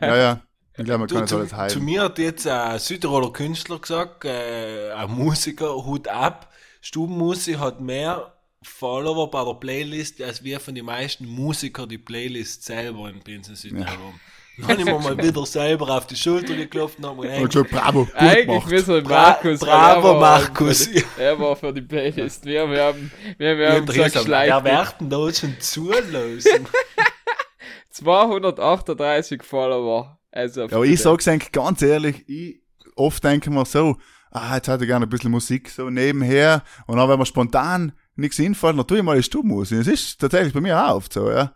Ja, ja. Ich glaube, man Du, kann das zu, alles zu heilen. mir hat jetzt ein Südtiroler Künstler gesagt, äh, ein Musiker, Hut ab, Stubenmusik hat mehr Follower bei der Playlist, als wir von den meisten Musiker die Playlist selber in Prinzen Südtirol haben. Dann habe ich mir mal wieder selber auf die Schulter geklopft und habe mir Und schon bravo, gut Eigentlich gemacht. müssen Bra Markus. weil bravo, er Markus. Er war für die Playlist. Wir, wir haben, wir, wir Ja, haben gesagt, wer denn da schon zulassen? 238 Follower. Also Ja, aber ich sag's eigentlich ganz ehrlich, ich oft denke mir so, ah, jetzt hätte ich gerne ein bisschen Musik so nebenher und dann, wenn mir spontan nichts einfällt, dann tue ich mal die Stubenmusik. Das ist tatsächlich bei mir auch oft so, ja.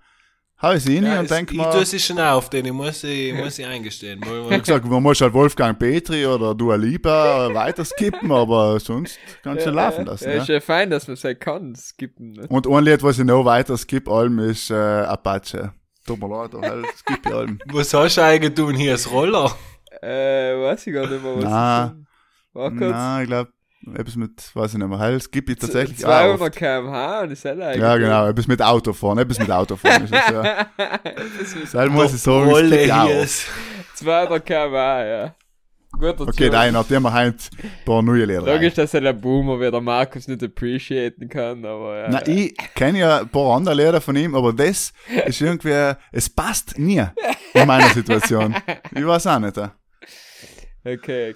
Hau ich sie rein ja, und es- denk ich tue es schon auf, den ich muss, ich, muss ich eingestehen. Weil- wie gesagt, man muss halt Wolfgang Petri oder Dua Lipa weiter skippen, aber sonst kannst du laufen lassen. Ja, Ja, ist ja fein, dass man sein kann, skippen. Ne? Und ein Lied, was ich noch weiter skipp allem, ist äh, Apache. Tut mir leid, aber halt, skipp ich allem. Was hast du eigentlich tun hier, das Roller? Äh, weiß ich gar nicht mehr, was Na. ich sagen. War kurz. Nein, ich glaube, etwas mit, weiß ich nicht mehr, halt, skipp ich tatsächlich auch. 200 oft. km/h und ist eigentlich. Ja, genau, etwas mit Autofahren, etwas mit Autofahren ist es, ja. Das muss ich sagen, hier oft. ist. 200 km/h, ja. Guter Okay, nein, nachdem wir heute ein paar neue rein. Logisch, dass er der Boomer wie der Markus nicht appreciaten kann, aber ja. Na, ich kenne ja ein paar andere Lieder von ihm, aber das ist irgendwie, es passt nie in meiner Situation. Ich weiß auch nicht. ja. Okay,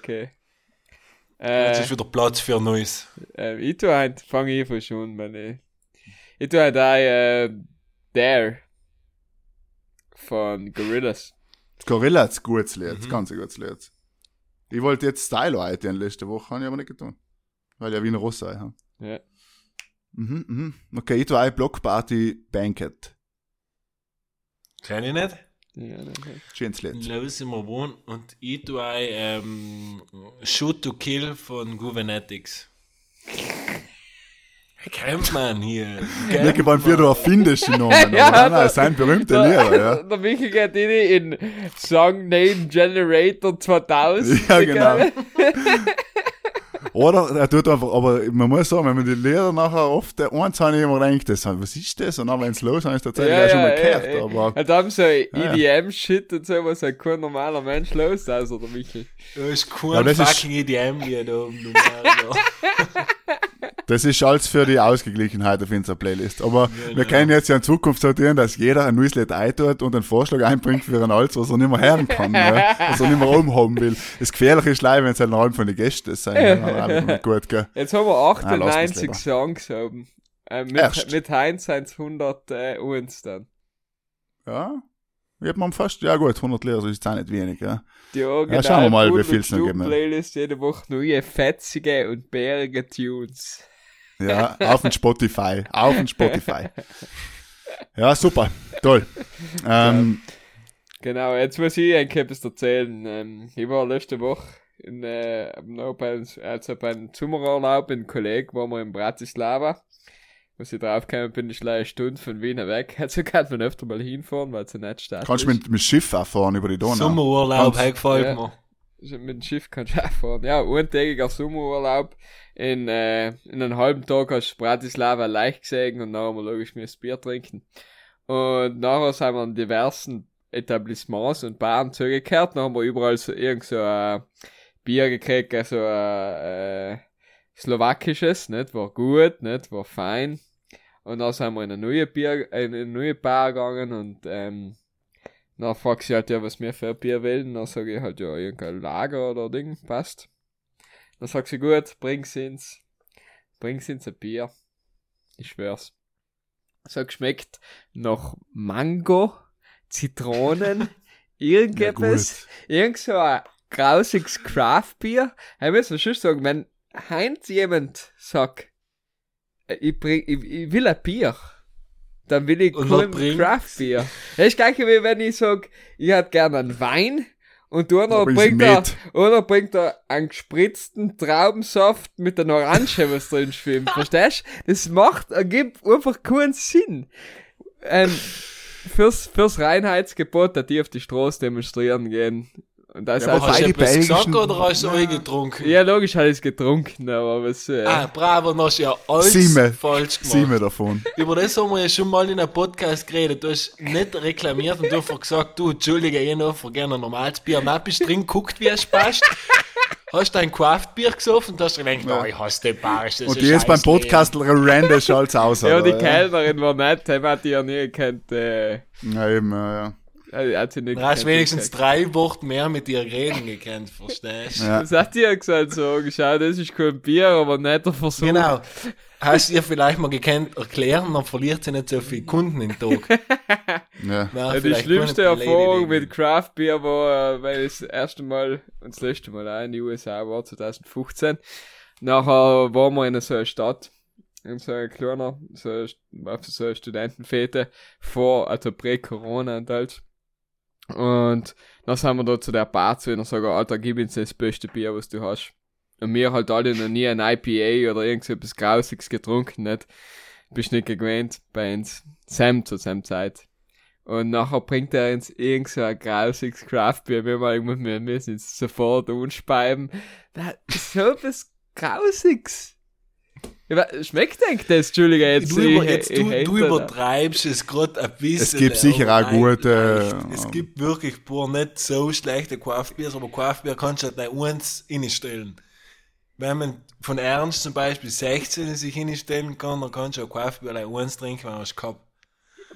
okay. Jetzt Äh, ist wieder Platz für Neues. äh, ich tue halt, fange ich von schon, meine. Ich tue halt auch, äh, Dare. Von Gorillas. Gorilla ist ein gutes Lied, Mhm. ganz ein gutes Lied. Ich wollte jetzt Stylo heute letzte Woche, habe ich aber nicht getan. Weil ja Wiener Rossa haben. Ja. Mhm, mhm. Okay, ich tue ein Blockparty Banquet. Kenn ich nicht. Ja. Schönes Lied. Los im wohnen und ich tue ähm, Shoot to Kill von Guvernetics. Kennt man hier. Nicht gewann für du erfindest die Namen. aber Ja, nein, nein, da- es sind berühmte Lieder, ja. Der Michi geht in Song Name Generator 2000. Ja, genau. Oder er tut einfach, aber man muss sagen, wenn man die Lehrer nachher oft, der eins habe ich immer gedacht, das, was ist das? Und dann, wenn es los ist, ist tatsächlich Ja, auch schon ja, mal gehört. ja, ja. Aber Und dann so ja. EDM-Shit und so, was halt kein normaler Mensch los ist, also der Michi. Du hast kein Ja, das ist- fucking EDM hier da oben. das ist alles für die Ausgeglichenheit auf unserer Playlist. Aber wir Genau. können jetzt ja in Zukunft sortieren, dass jeder ein neues Lied eintut und einen Vorschlag einbringt für ein altes, was er nicht mehr hören kann, ja? was er nicht mehr umhaben will. Das Gefährliche ist leider, wenn es halt ein Album von den Gästen sein, ja? nicht gut, gell? Jetzt haben wir Ah, lass mal's 98 lieber. Songs oben. Äh, mit, Erst. mit Heinz sind es 100 äh, uns dann. Ja. Ich hab mir fast, ja gut, 100 Lehrer, das ist auch nicht wenig, ja. Ja, schauen wir mal, wie Pudel- viel's noch geben wird. Playlist jede Woche neue fetzige und bärige Tunes. Ja, auf den Spotify. Auf den Spotify. Ja, super. Toll. Ähm, Genau, jetzt muss ich ein etwas erzählen. Ähm, ich war letzte Woche in, äh, noch bei, also beim Sommerurlaub in Kolleg, waren wir in Bratislava. Als ich draufgekommen bin, ist leider eine Stunde von Wien weg. Also kann man öfter mal hinfahren, weil es eine nette Stadt kannst du mit, mit Schiff auch fahren über die Donau? Sommerurlaub, hey, gefällt Ja. mir. Also mit dem Schiff kannst du auch fahren. Ja, eintägiger Sommerurlaub. In, äh, in einem halben Tag hast du Bratislava leicht gesehen und nachher wir logisch müssen Bier trinken. Und nachher sind wir in diversen Etablissements und Baren zugekehrt. Dann haben wir überall so irgend so ein Bier gekriegt, also ein äh, slowakisches, nicht? War gut, nicht? War fein. Und dann sind wir in eine neue Bier, in eine neue Bar gegangen und ähm, dann fragt sie halt, ja, was wir für ein Bier wählen. Dann sage ich halt, ja, irgendein Lager oder Ding, passt. Dann sagt sie, gut, bring's ins, bring's ins ein Bier. Ich schwör's. So geschmeckt nach Mango, Zitronen, irgendetwas, irgend so ein grausiges Craftbier. Ich muss schon sagen, wenn Heinz jemand sagt, äh, ich, bring, ich, ich will ein Bier, dann will ich kein? Craftbier. Das ist gleich wie wenn ich sag, ich hätte gerne einen Wein und du einer bringt, er, oder bringt er einen gespritzten Traubensaft mit einer Orange, was drin schwimmt. Verstehst du? Das macht, ergibt einfach keinen Sinn. Ähm, fürs, fürs Reinheitsgebot, dass die auf die Straße demonstrieren gehen. Und das Ja, ja, aber also, Hast du etwas gesagt oder hast du Ja. getrunken? ja, logisch hat ich es getrunken, aber was, äh, Ah, bravo, dann hast du ja alles Sieben. falsch gemacht. Mir davon. Über das haben wir ja schon mal in einem Podcast geredet. Du hast nicht reklamiert und du hast gesagt, du, Entschuldige, ich noch gerne ein normales Bier. Nein, bist drin, guckt, wie es passt. Hast dein Craft-Bier gesoffen und hast gedacht, Ja. oh, ich hasse den Bar. ist das Und die jetzt beim. Podcast random schalt's aus. ja, oder? die Kellnerin war nett, die hat die ja nie gekannt, äh, Ja, eben, ja, ja. äh, hat sie nicht Du hast gekannt, wenigstens drei Worte mehr mit dir reden gekannt, verstehst du? Ja. Das hat die ja gesagt, so, schau, das ist kein Bier, aber netter Versuch. Genau. Hast du ihr vielleicht mal gekannt erklären, dann verliert sie nicht so viele Kunden im Tag. ja. Ja, die schlimmste Erfahrung mit Craft Beer war, äh, weil ich das erste Mal und das letzte Mal auch in die USA war, 2015. Nachher waren wir in so einer Stadt, in so einer kleiner, so, auf so einer Studentenfete, vor, also prä-Corona und alles. Und dann sind wir da zu der Bar zu und sagen, Alter, gib uns das beste Bier, was du hast. Und wir halt alle noch nie ein IPA oder irgend so etwas Grausiges getrunken, nicht? Bist nicht gewöhnt bei uns. Sam zu seiner Zeit. Und nachher bringt er uns irgend so ein grausiges Craftbier. Wir, mal, wir müssen jetzt sofort unspeiben. So etwas Grausiges. Schmeckt eigentlich das? Entschuldige, jetzt. Du, über, jetzt, du, du übertreibst es gerade ein bisschen. Es gibt sicher auch gute, leicht. Es äh, gibt wirklich pur nicht so schlechte Craftbeers, aber Craftbeer kannst du halt nicht eins instellen. Wenn man von Ernst zum Beispiel 16 sich hinstellen kann, dann kannst du auch Craftbeer like eins trinken, wenn du es gehabt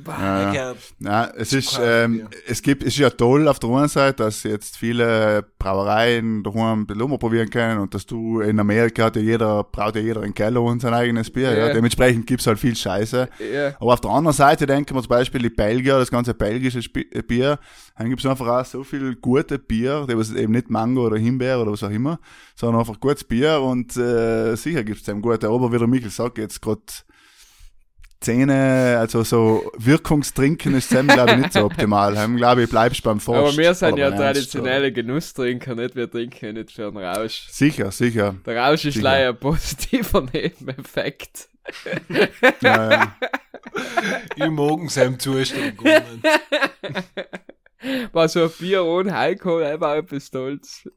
Ja, ja. Ja, es ist, ähm, es gibt, es ist ja toll auf der einen Seite, dass jetzt viele Brauereien daheim die Lummer probieren können und dass du in Amerika hat ja jeder, braucht ja jeder einen Keller und sein eigenes Bier, ja. Ja. Dementsprechend gibt's halt viel Scheiße. Ja. Aber auf der anderen Seite denken wir zum Beispiel die Belgier, das ganze belgische äh, Bier, dann gibt's einfach auch so viel gute Bier, die was eben nicht Mango oder Himbeer oder was auch immer, sondern einfach gutes Bier und äh, sicher gibt's dem gute. Aber wie der Michael sagt, jetzt gerade Zähne, also so Wirkungstrinken ist Sam, glaube ich, nicht so optimal. Heim, glaube ich, bleibst beim Forst. Aber wir sind ja beim Ernst, traditionelle Genusstrinker, nicht? Wir trinken ja nicht für einen Rausch. Sicher, sicher. Der Rausch ist Sicher. leider ein positiver Nebeneffekt. Ja, ja. Ich mag seinem Zustand gar nicht. War so ein Bier ohne Alkohol, einfach etwas stolz.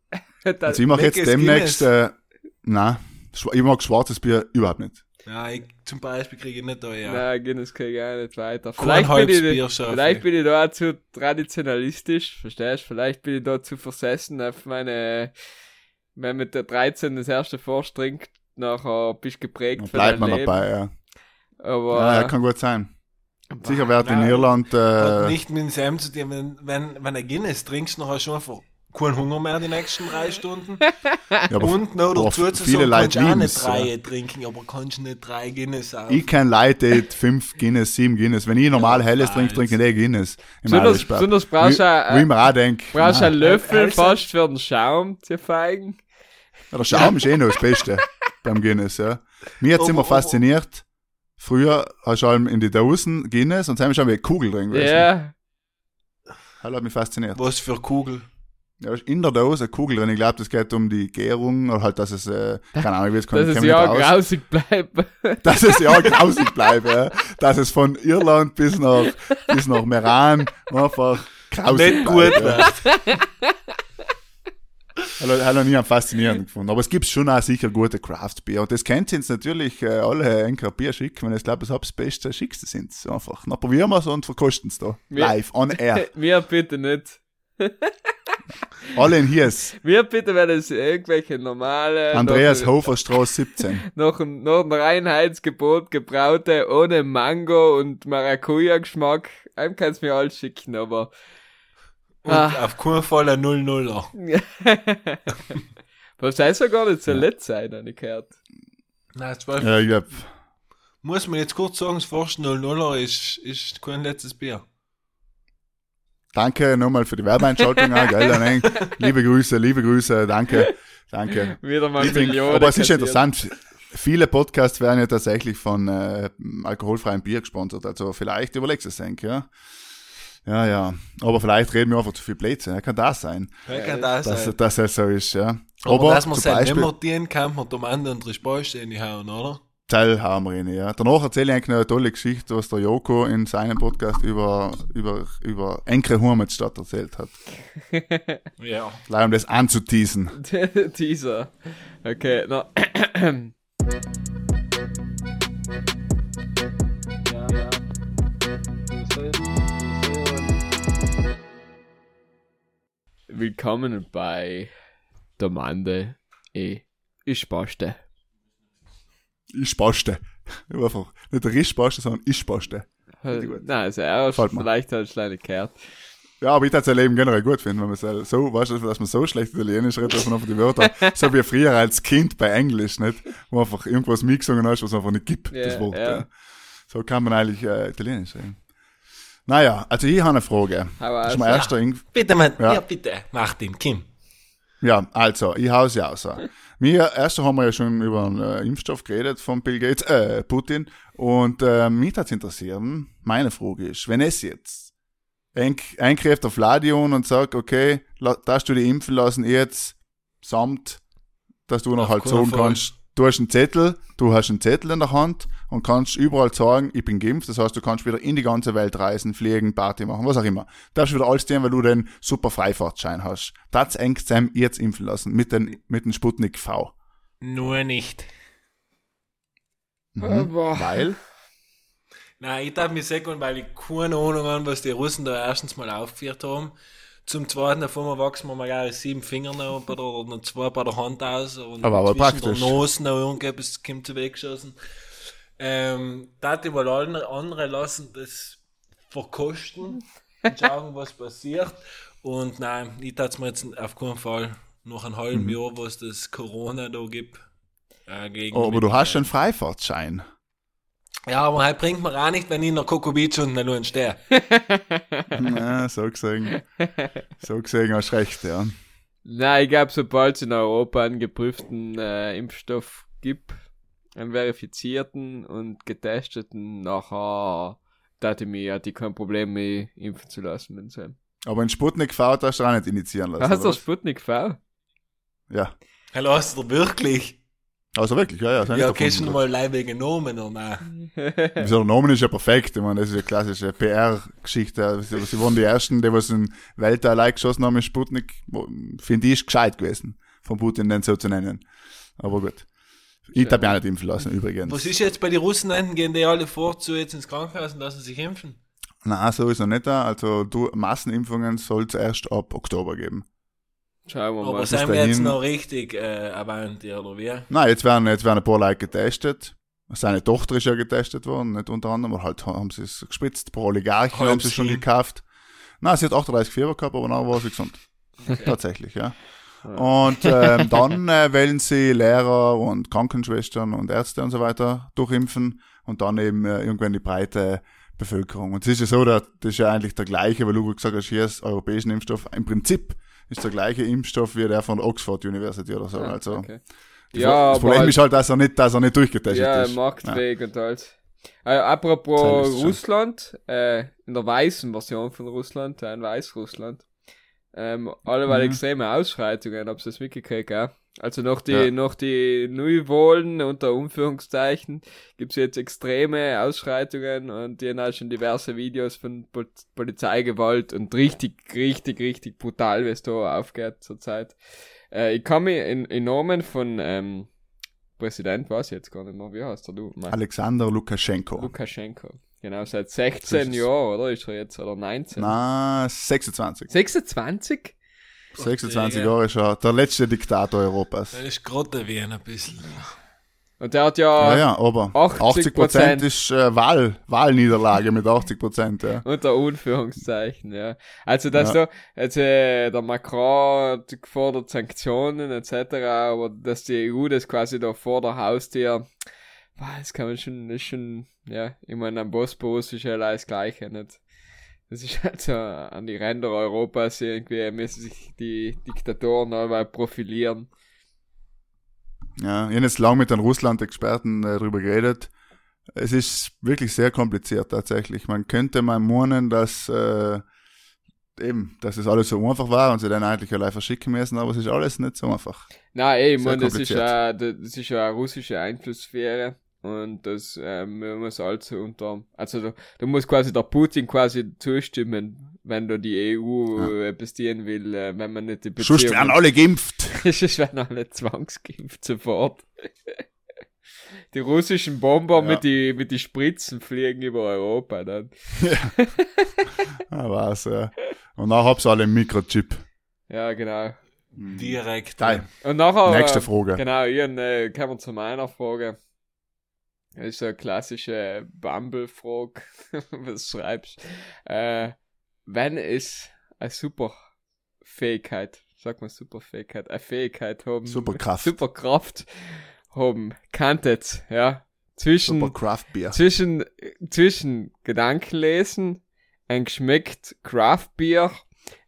Also ich mache jetzt demnächst, äh, nein, ich mag schwarzes Bier überhaupt nicht. Ja, ich zum Beispiel kriege ich nicht da, ja. Nein, Guinness kann ich auch nicht weiter. Vielleicht bin, ich, vielleicht ich. bin ich da auch zu traditionalistisch, verstehst du? Vielleicht bin ich da zu versessen auf meine, wenn mit der 13 das erste Forst trinkt, nachher bist du geprägt Dann bleibt man Leben. dabei, ja. Aber, Ja, ja, kann gut sein. Sicher wird in. Irland, äh, nicht mit dem zu tun, wenn, wenn, wenn ein Guinness trinkst, hast du einfach keinen Hunger mehr die nächsten drei Stunden. ja, aber Und noch dazu zu viele sagen, Leute kannst du auch nicht drei ja. trinken, aber kannst nicht drei Guinness auf. ich kenn Leute, die fünf Guinness, sieben Guinness. Wenn ich normal Ja, helles trinke, trinke ich nicht Guinness. Im Besonders, brauchst Wie, du wie denke, brauchst einen Löffel Also- fast für den Schaum zu feigen. der Schaum ist eh noch das Beste beim Guinness, ja. Mir hat's Aber- immer fasziniert. Früher hast du allem in die Dosen Guinness und dann haben wir eine Kugel drin gewesen. Ja, Das hat mich fasziniert. Was für Kugel. Ja, in der Dose eine Kugel drin. Ich glaube, das geht um die Gärung oder halt, dass es, äh, keine Ahnung, wie es dass es ja nicht aus. grausig bleibt. dass es ja grausig bleibt, ja. Dass es von Irland bis nach, bis nach Meran einfach grausig Nicht bleibt. gut ja. wird. Hat hat noch nie am faszinierend gefunden. Aber es gibt schon auch sicher gute Craft-Bier. Und das kennt ihr natürlich äh, alle enker Bier schicken, wenn ich glaube, es das Beste, schickste sind. Einfach. Na, probieren wir es und verkosten es da. Wir- Live, on air. Mir bitte nicht. Alle in Hies. Mir bitte, wenn es irgendwelche normale, Andreas noch, Hofer Straße 17. noch, ein- noch ein Reinheitsgebot gebraute, ohne Mango und Maracuja-Geschmack. Einem kannst du mir alles schicken, aber Und Ah. auf keinen Fall ein 0-0er. was heißt ja gar nicht so letzte sein, habe ich gehört. Nein, das war, Ja, ich glaub, muss man jetzt kurz sagen, das Forst 0-0er ist, ist kein letztes Bier. Danke nochmal für die Werbeeinschaltung. auch, gell, dann, liebe Grüße, liebe Grüße, danke. Danke. Wieder mal Millionen. aber es ist interessant. Viele Podcasts werden ja tatsächlich von äh, alkoholfreiem Bier gesponsert. Also vielleicht überlegst du es, denke ja. Ja, ja. Aber vielleicht reden wir einfach zu viel Blödsinn. Ja, kann das sein, Ja, kann das dass, sein. dass es so ist, ja. Aber, Aber, dass man zum sein Beispiel, Nemmertieren kann, man dem anderen drei Spalten reinhauen, oder? Zell haben wir rein, ja. Danach erzähle ich eigentlich noch eine tolle Geschichte, was der Joko in seinem Podcast über, über, über Enkre Hurmetstadt erzählt hat. Ja. Leider um das anzuteasen. Dieser. Okay, na. Willkommen bei Domande e Ispaste. Ich spaste. Einfach. Nicht der Risch spaste, sondern ich spaste. gut. Nein, also er mir. vielleicht hat kleine gehört. Ja, aber ich würde das Leben generell gut finden, wenn man so, so weißt du, dass man so schlecht Italienisch redet, dass man einfach die Wörter, so wie früher als Kind bei Englisch, nicht? Wo einfach irgendwas mitgesungen hast, was einfach nicht gibt, Ja, das Wort. ja. Ja. So kann man eigentlich äh, Italienisch reden. Naja, also ich habe eine Frage. Hau Das ist mein erster Bitte, Mann. Ja. Ja, bitte. Martin, Kim. Ja, also, ich hau's ja aus. Wir, erst haben wir ja schon über einen äh, Impfstoff geredet von Bill Gates, äh, Putin. Und äh, mich hat's interessieren, meine Frage ist, wenn es jetzt ein- eingreift auf Ladion und sagt, okay, darfst du dich impfen lassen jetzt, samt, dass du noch Auf halt sagen Fall. kannst, du hast einen Zettel, du hast einen Zettel in der Hand und kannst überall sagen, ich bin geimpft, das heißt, du kannst wieder in die ganze Welt reisen, fliegen, Party machen, was auch immer. Darfst wieder alles tun, weil du den super Freifahrtschein hast. Das engst Sam jetzt impfen lassen, mit den, mit dem Sputnik V. Nur nicht. Mhm. Boah. Weil? Nein, ich darf mich sagen, weil ich keine Ahnung habe, was die Russen da erstens mal aufgeführt haben. Zum Zweiten, davon wachsen wir mal gleich sieben Finger noch bei der, oder noch zwei bei der Hand aus. Und Aber- aber praktisch. der Nase noch irgendetwas kommt zu weggeschossen. Ähm, da die mal andere, andere lassen, das verkosten und schauen, was passiert. Und nein, ich tat mir jetzt auf keinen Fall noch ein halben Mhm. Jahr, was das Corona da gibt. Äh, gegen Oh, aber du hast schon einen Freifahrtschein. Ja, aber halt bringt mir auch nicht, wenn ich in der Coco Beach unten allein stehe. ja, so gesehen. So gesehen hast du recht, ja. Nein, ich glaube, sobald es in Europa einen geprüften äh, Impfstoff gibt, einen verifizierten und getesteten nachher dachte mir, hatte ich kein Problem mehr impfen zu lassen mit so. Aber in Sputnik V hast du auch nicht initiieren lassen. Hast du? Sputnik V? Ja. Hallo, hast du da wirklich? Also wirklich, ja, ja. Ja, noch gehört. mal live genommen oder nein? Wieso, Name ist ja perfekt. Ich meine, das ist eine klassische PR-Geschichte. Sie sie waren die Ersten, die was in Weltall eingeschossen haben mit Sputnik. Finde ich, ist gescheit gewesen, von Putin den so zu nennen. Aber gut. Ich habe ja auch nicht impfen lassen, übrigens. Was ist jetzt bei den Russen? Gehen die alle fort zu jetzt ins Krankenhaus und lassen sich impfen? Nein, so ist noch nicht da. Also, du, Massenimpfungen soll es erst ab Oktober geben. Schauen wir Aber mal. sind wir jetzt noch richtig äh, Avanti, oder wie? Nein, jetzt werden, jetzt werden ein paar Leute getestet. Seine Tochter ist ja getestet worden, nicht unter anderem, aber halt haben sie es gespritzt. Ein paar Oligarchen Halb haben sie schon gekauft. Nein, sie hat 38 Fieber gehabt, aber nachher war sie gesund. Tatsächlich, ja. Und ähm, dann äh, wählen sie Lehrer und Krankenschwestern und Ärzte und so weiter durchimpfen und dann eben äh, irgendwann die breite Bevölkerung. Und es ist ja so, dass das ist ja eigentlich der gleiche, weil du gesagt hast, hier ist europäischen Impfstoff. Im Prinzip ist der gleiche Impfstoff wie der von Oxford University oder so. Ah, also okay. das Ja, das Problem halt- ist halt, dass er nicht, dass er nicht durchgetestet Ja, ist. Marktweg und alles. Äh, Sein apropos. Russland, äh, in der weißen Version von Russland, äh, in Weißrussland, ähm, alleweil Mhm. extreme Ausschreitungen, ob das mitgekriegt, ja. Also noch die, Ja. noch die Neuwahlen unter Umführungszeichen gibt's jetzt extreme Ausschreitungen und die haben auch schon diverse Videos von Pol Polizeigewalt und richtig, richtig, richtig brutal, wie es da aufgeht zurzeit. Äh, ich kann mich in, in Namen von ähm, Präsident, weiß ich jetzt gar nicht mehr, wie heißt er du? Mein- Alexander Lukaschenko. Lukaschenko. Genau, seit 16 es. Jahren, oder? Ist er jetzt, oder 19? Na, 26. 26? 26 Digga. Jahre ist er der letzte Diktator Europas. Das ist gerade wie ein bisschen. Und der hat ja, Ja, ja, aber 80%. 80 Prozent ist äh, Wahl, Wahlniederlage mit 80 Prozent, ja. unter Anführungszeichen, ja. Also, dass Ja. da, also, äh, der Macron hat gefordert Sanktionen etc., aber dass die EU das quasi da vor der Haustür, boah, das kann man schon, ist schon, ja, ich meine, am Bosporus ist ja alles das Gleiche, nicht? Das ist halt so an die Ränder Europas irgendwie, müssen sich die Diktatoren allweil profilieren. Ja, ich habe jetzt lange mit den Russland-Experten äh, darüber geredet. Es ist wirklich sehr kompliziert tatsächlich. Man könnte mal meinen, dass äh, eben, dass es alles so einfach war und sie dann eigentlich allein verschicken müssen, aber es ist alles nicht so einfach. Nein, ey, ich meine, das ist kompliziert. ja, das ist ja eine russische Einflusssphäre und das ähm, man muss also unter, also da, da muss quasi der Putin quasi zustimmen, wenn da die EU äh, bestieren will, äh, wenn man nicht die Sonst werden alle geimpft. Sonst werden alle zwangsgeimpft sofort. Die russischen Bomber Ja. mit die mit die Spritzen fliegen über Europa dann. Ja, was, ja. Und dann hab's alle einen Mikrochip. Ja, genau. Direkt. Geil. Und nachher. Nächste äh, Frage. Genau, Ian, äh, kommen wir zu meiner Frage. Das ist so eine klassische Bumble-Frage. Was schreibst äh, Wenn ist eine Superfähigkeit, sag mal Superfähigkeit, eine Fähigkeit haben, Superkraft. Superkraft haben, kanntet, ja, zwischen, Super Craft Beer. zwischen, zwischen Gedankenlesen, ein geschmeckt Craft-Bier,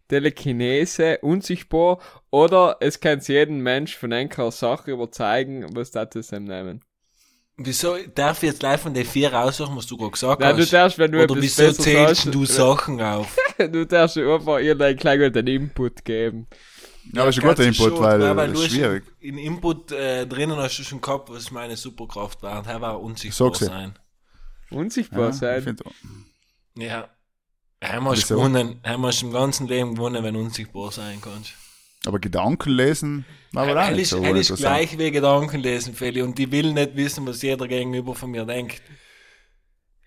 Telekinese, unsichtbar, oder es kann jeden Mensch von einer Sache überzeugen, was das ist ihm nehmen. Wieso darf ich jetzt live von den vier raussuchen, was du gerade gesagt Nein, du hast? darfst, wenn du Oder wieso zählst du Sachen auf? du darfst einfach irgendeinen kleinen Input geben. Ja, aber ist ein guter du Input, schon, weil, weil du ist hast schwierig. In Input äh, drinnen hast du schon gehabt, was meine Superkraft war. Und er war unsichtbar Sag's sein. Unsichtbar Ja, ich sein. find, Ja. Einmal hast du gewonnen. Einmal hast du im ganzen Leben gewonnen, wenn du unsichtbar sein kannst. Aber Gedanken lesen war wohl auch nicht ist, so ist gleich wie Gedanken lesen, Feli. Und die will nicht wissen, was jeder gegenüber von mir denkt.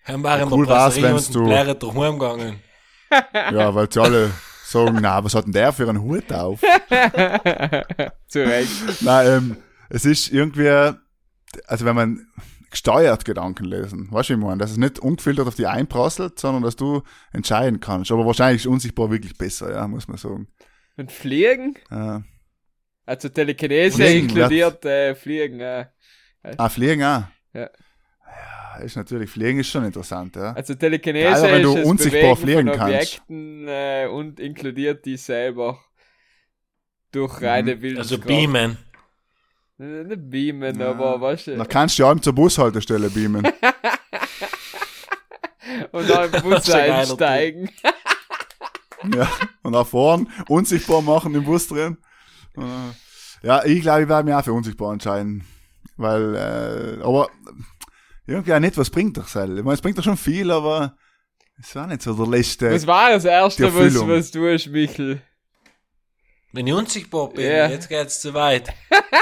Haben wir in Cool der war's, wenn's und du- daheim gegangen. Ja, weil sie alle sagen, na, was hat denn der für einen Hut auf? Zu Recht. Nein, ähm, es ist irgendwie, also wenn man gesteuert Gedanken lesen, weißt du, wie ich meine? Dass es nicht ungefiltert auf die einprasselt, sondern dass du entscheiden kannst. Aber wahrscheinlich ist unsichtbar wirklich besser, ja, muss man sagen. Und Fliegen? Äh, Also Telekinese Fliegen, inkludiert äh, Fliegen. Äh. ah, Fliegen auch. Ja. Ja, ist natürlich, Fliegen ist schon interessant, ja. Also Telekinese Gerade wenn ist du das unsichtbar fliegen von kannst. Objekten äh, und inkludiert die selber durch Mhm. reine Willenskraft. Also Beamen. Nicht beamen, Ja. aber weißt Da du, kannst du ja zur Bushaltestelle beamen. und dann im Bus ist einsteigen. ja. Und nach vorn unsichtbar machen im Bus drin. Äh, Ja, ich glaube, ich werde mich auch für unsichtbar entscheiden. Weil, äh, aber irgendwie auch nicht, was bringt das halt? Ich meine, es bringt doch schon viel, aber es war nicht so der letzte. Was war das Erste, was, was du hast, Michel? Wenn ich unsichtbar bin, Ja. jetzt geht's zu weit.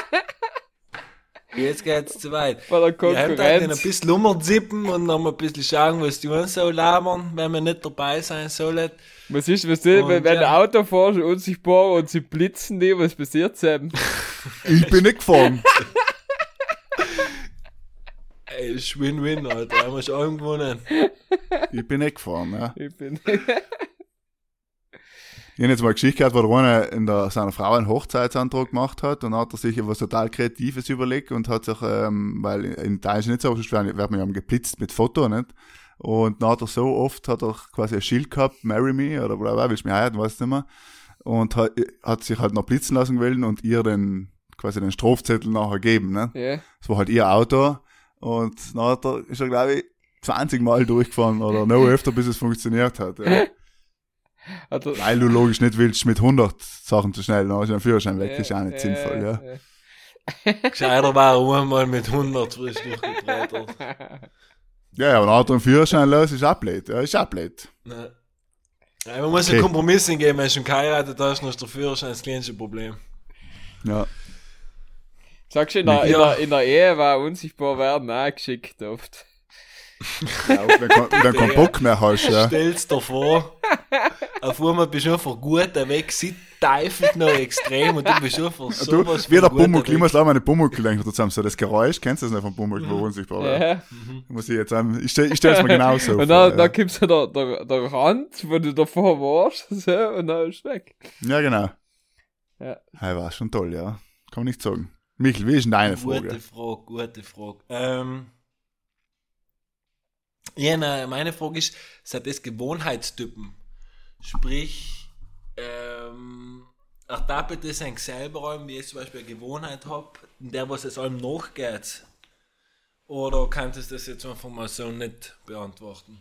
Jetzt geht's zu weit. Bei der Wir haben da ein Konkurrenz. bisschen umzippen und noch mal ein bisschen schauen, was die uns so labern, wenn wir nicht dabei sein sollen. Was ist, was Und wenn, ja. der Auto fährst, unsichtbar und sie blitzen die, was passiert dann? Ich bin nicht gefahren. Ey, ist Win-Win, Alter. Haben wir schon allem gewonnen. ich bin nicht gefahren, ja. Ich bin. Ich habe jetzt mal eine Geschichte gehört, wo der eine in der, seiner Frau einen Hochzeitsantrag gemacht hat und dann hat er sich was total Kreatives überlegt und hat sich, ähm, weil in Italien ist es nicht so, sonst wird wird man ja geblitzt mit Foto, nicht? Und dann hat er so oft, hat er quasi ein Schild gehabt, marry me oder bla bla, willst du mich heiraten, weiß nicht mehr. Und hat, hat sich halt noch blitzen lassen gewählt und ihr den, quasi den Strafzettel nachher gegeben, ne? ja. Das war halt ihr Auto und dann hat er, ist er glaube ich 20 Mal durchgefahren oder noch öfter, bis es funktioniert hat. Ja. Also, Weil du logisch nicht willst, mit 100 Sachen zu schnell, dann hast du einen Führerschein weg, ist auch nicht sinnvoll, ja. Gescheiter war einmal mit 100 frisch durchgebrettert. Ja, aber er einen Führerschein los, ist auch blöd, ja, ist. Ne. Ja, man muss Okay. einen Kompromiss hingeben, wenn du schon geheiratet hast, dann ist der Führerschein das kleinste Problem. Ja. Sagst du, in der, in, Ja. der, in der Ehe war unsichtbar werden auch geschickt oft. Ja wenn du du keinen Bock mehr hast, ja. Stell's dir vor, auf einmal bist du einfach gut weg, sie teufelt noch extrem und du bist einfach Du, sowas wie der Pumuckl, ich muss auch meine Pumuckl denken zusammen, so das Geräusch, kennst du das nicht von Pumuckl, wo unsichtbar war? Ja. Muss ich jetzt ich stell, ich stell's mir genauso vor. Und dann, ja. dann gibt's so der, der, der Rand, wo du davor warst, so, und dann ist weg. ja, genau. Ja. Hey, war schon toll, ja. Kann man nicht sagen. Michel, wie ist denn deine Gute Frage? Frage, gute Frage. Ähm, ja, na, meine Frage ist, sind das Gewohnheitstypen? Sprich, ähm, ertappet das ein selber an, wie ich zum Beispiel eine Gewohnheit habe, in der was es allem nachgeht? Oder kannst du das jetzt einfach mal so nicht beantworten?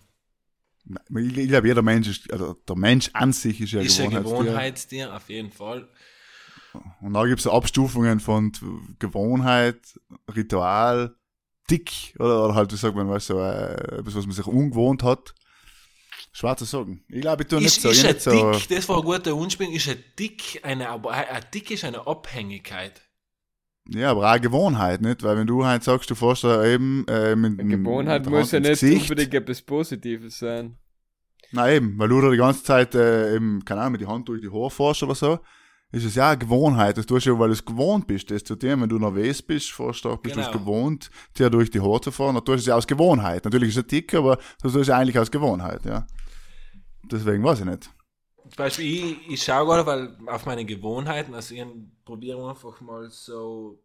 Ich, ich glaube, jeder Mensch ist, also der Mensch an sich ist ja ist ein Gewohnheitstier. Gewohnheitstier, auf jeden Fall. Und da gibt es Abstufungen von Gewohnheit, Ritual, Dick, oder, oder halt, wie sagt man, weißt du, äh, etwas, was man sich ungewohnt hat. Schwer zu sagen. Ich glaube, ich tue nicht Ist, so. ist nicht so Dick, das war ein guter Unspiel, ist ein Dick eine, aber ein Dick ist eine Abhängigkeit. ja, aber auch eine Gewohnheit, nicht? Weil wenn du halt sagst, du fährst da eben äh, mit, Eine Gewohnheit mit muss ja nicht Gesicht. unbedingt etwas Positives sein. Na eben, weil du da die ganze Zeit äh, eben, keine Ahnung, mit die Hand durch die Haare fährst oder so, ist es ja eine Gewohnheit. Das tust du ja, weil du es gewohnt bist, das zu dir. Wenn du nervös bist, fährst du, bist du Genau. es gewohnt, dir durch die Haare zu fahren. Dann tust du es ja aus Gewohnheit. Natürlich ist es ein Tick, aber du tust ja eigentlich aus Gewohnheit, ja. Deswegen weiß ich nicht. Zum Beispiel, ich, ich schaue gerade weil auf meine Gewohnheiten, also ich probiere einfach mal so,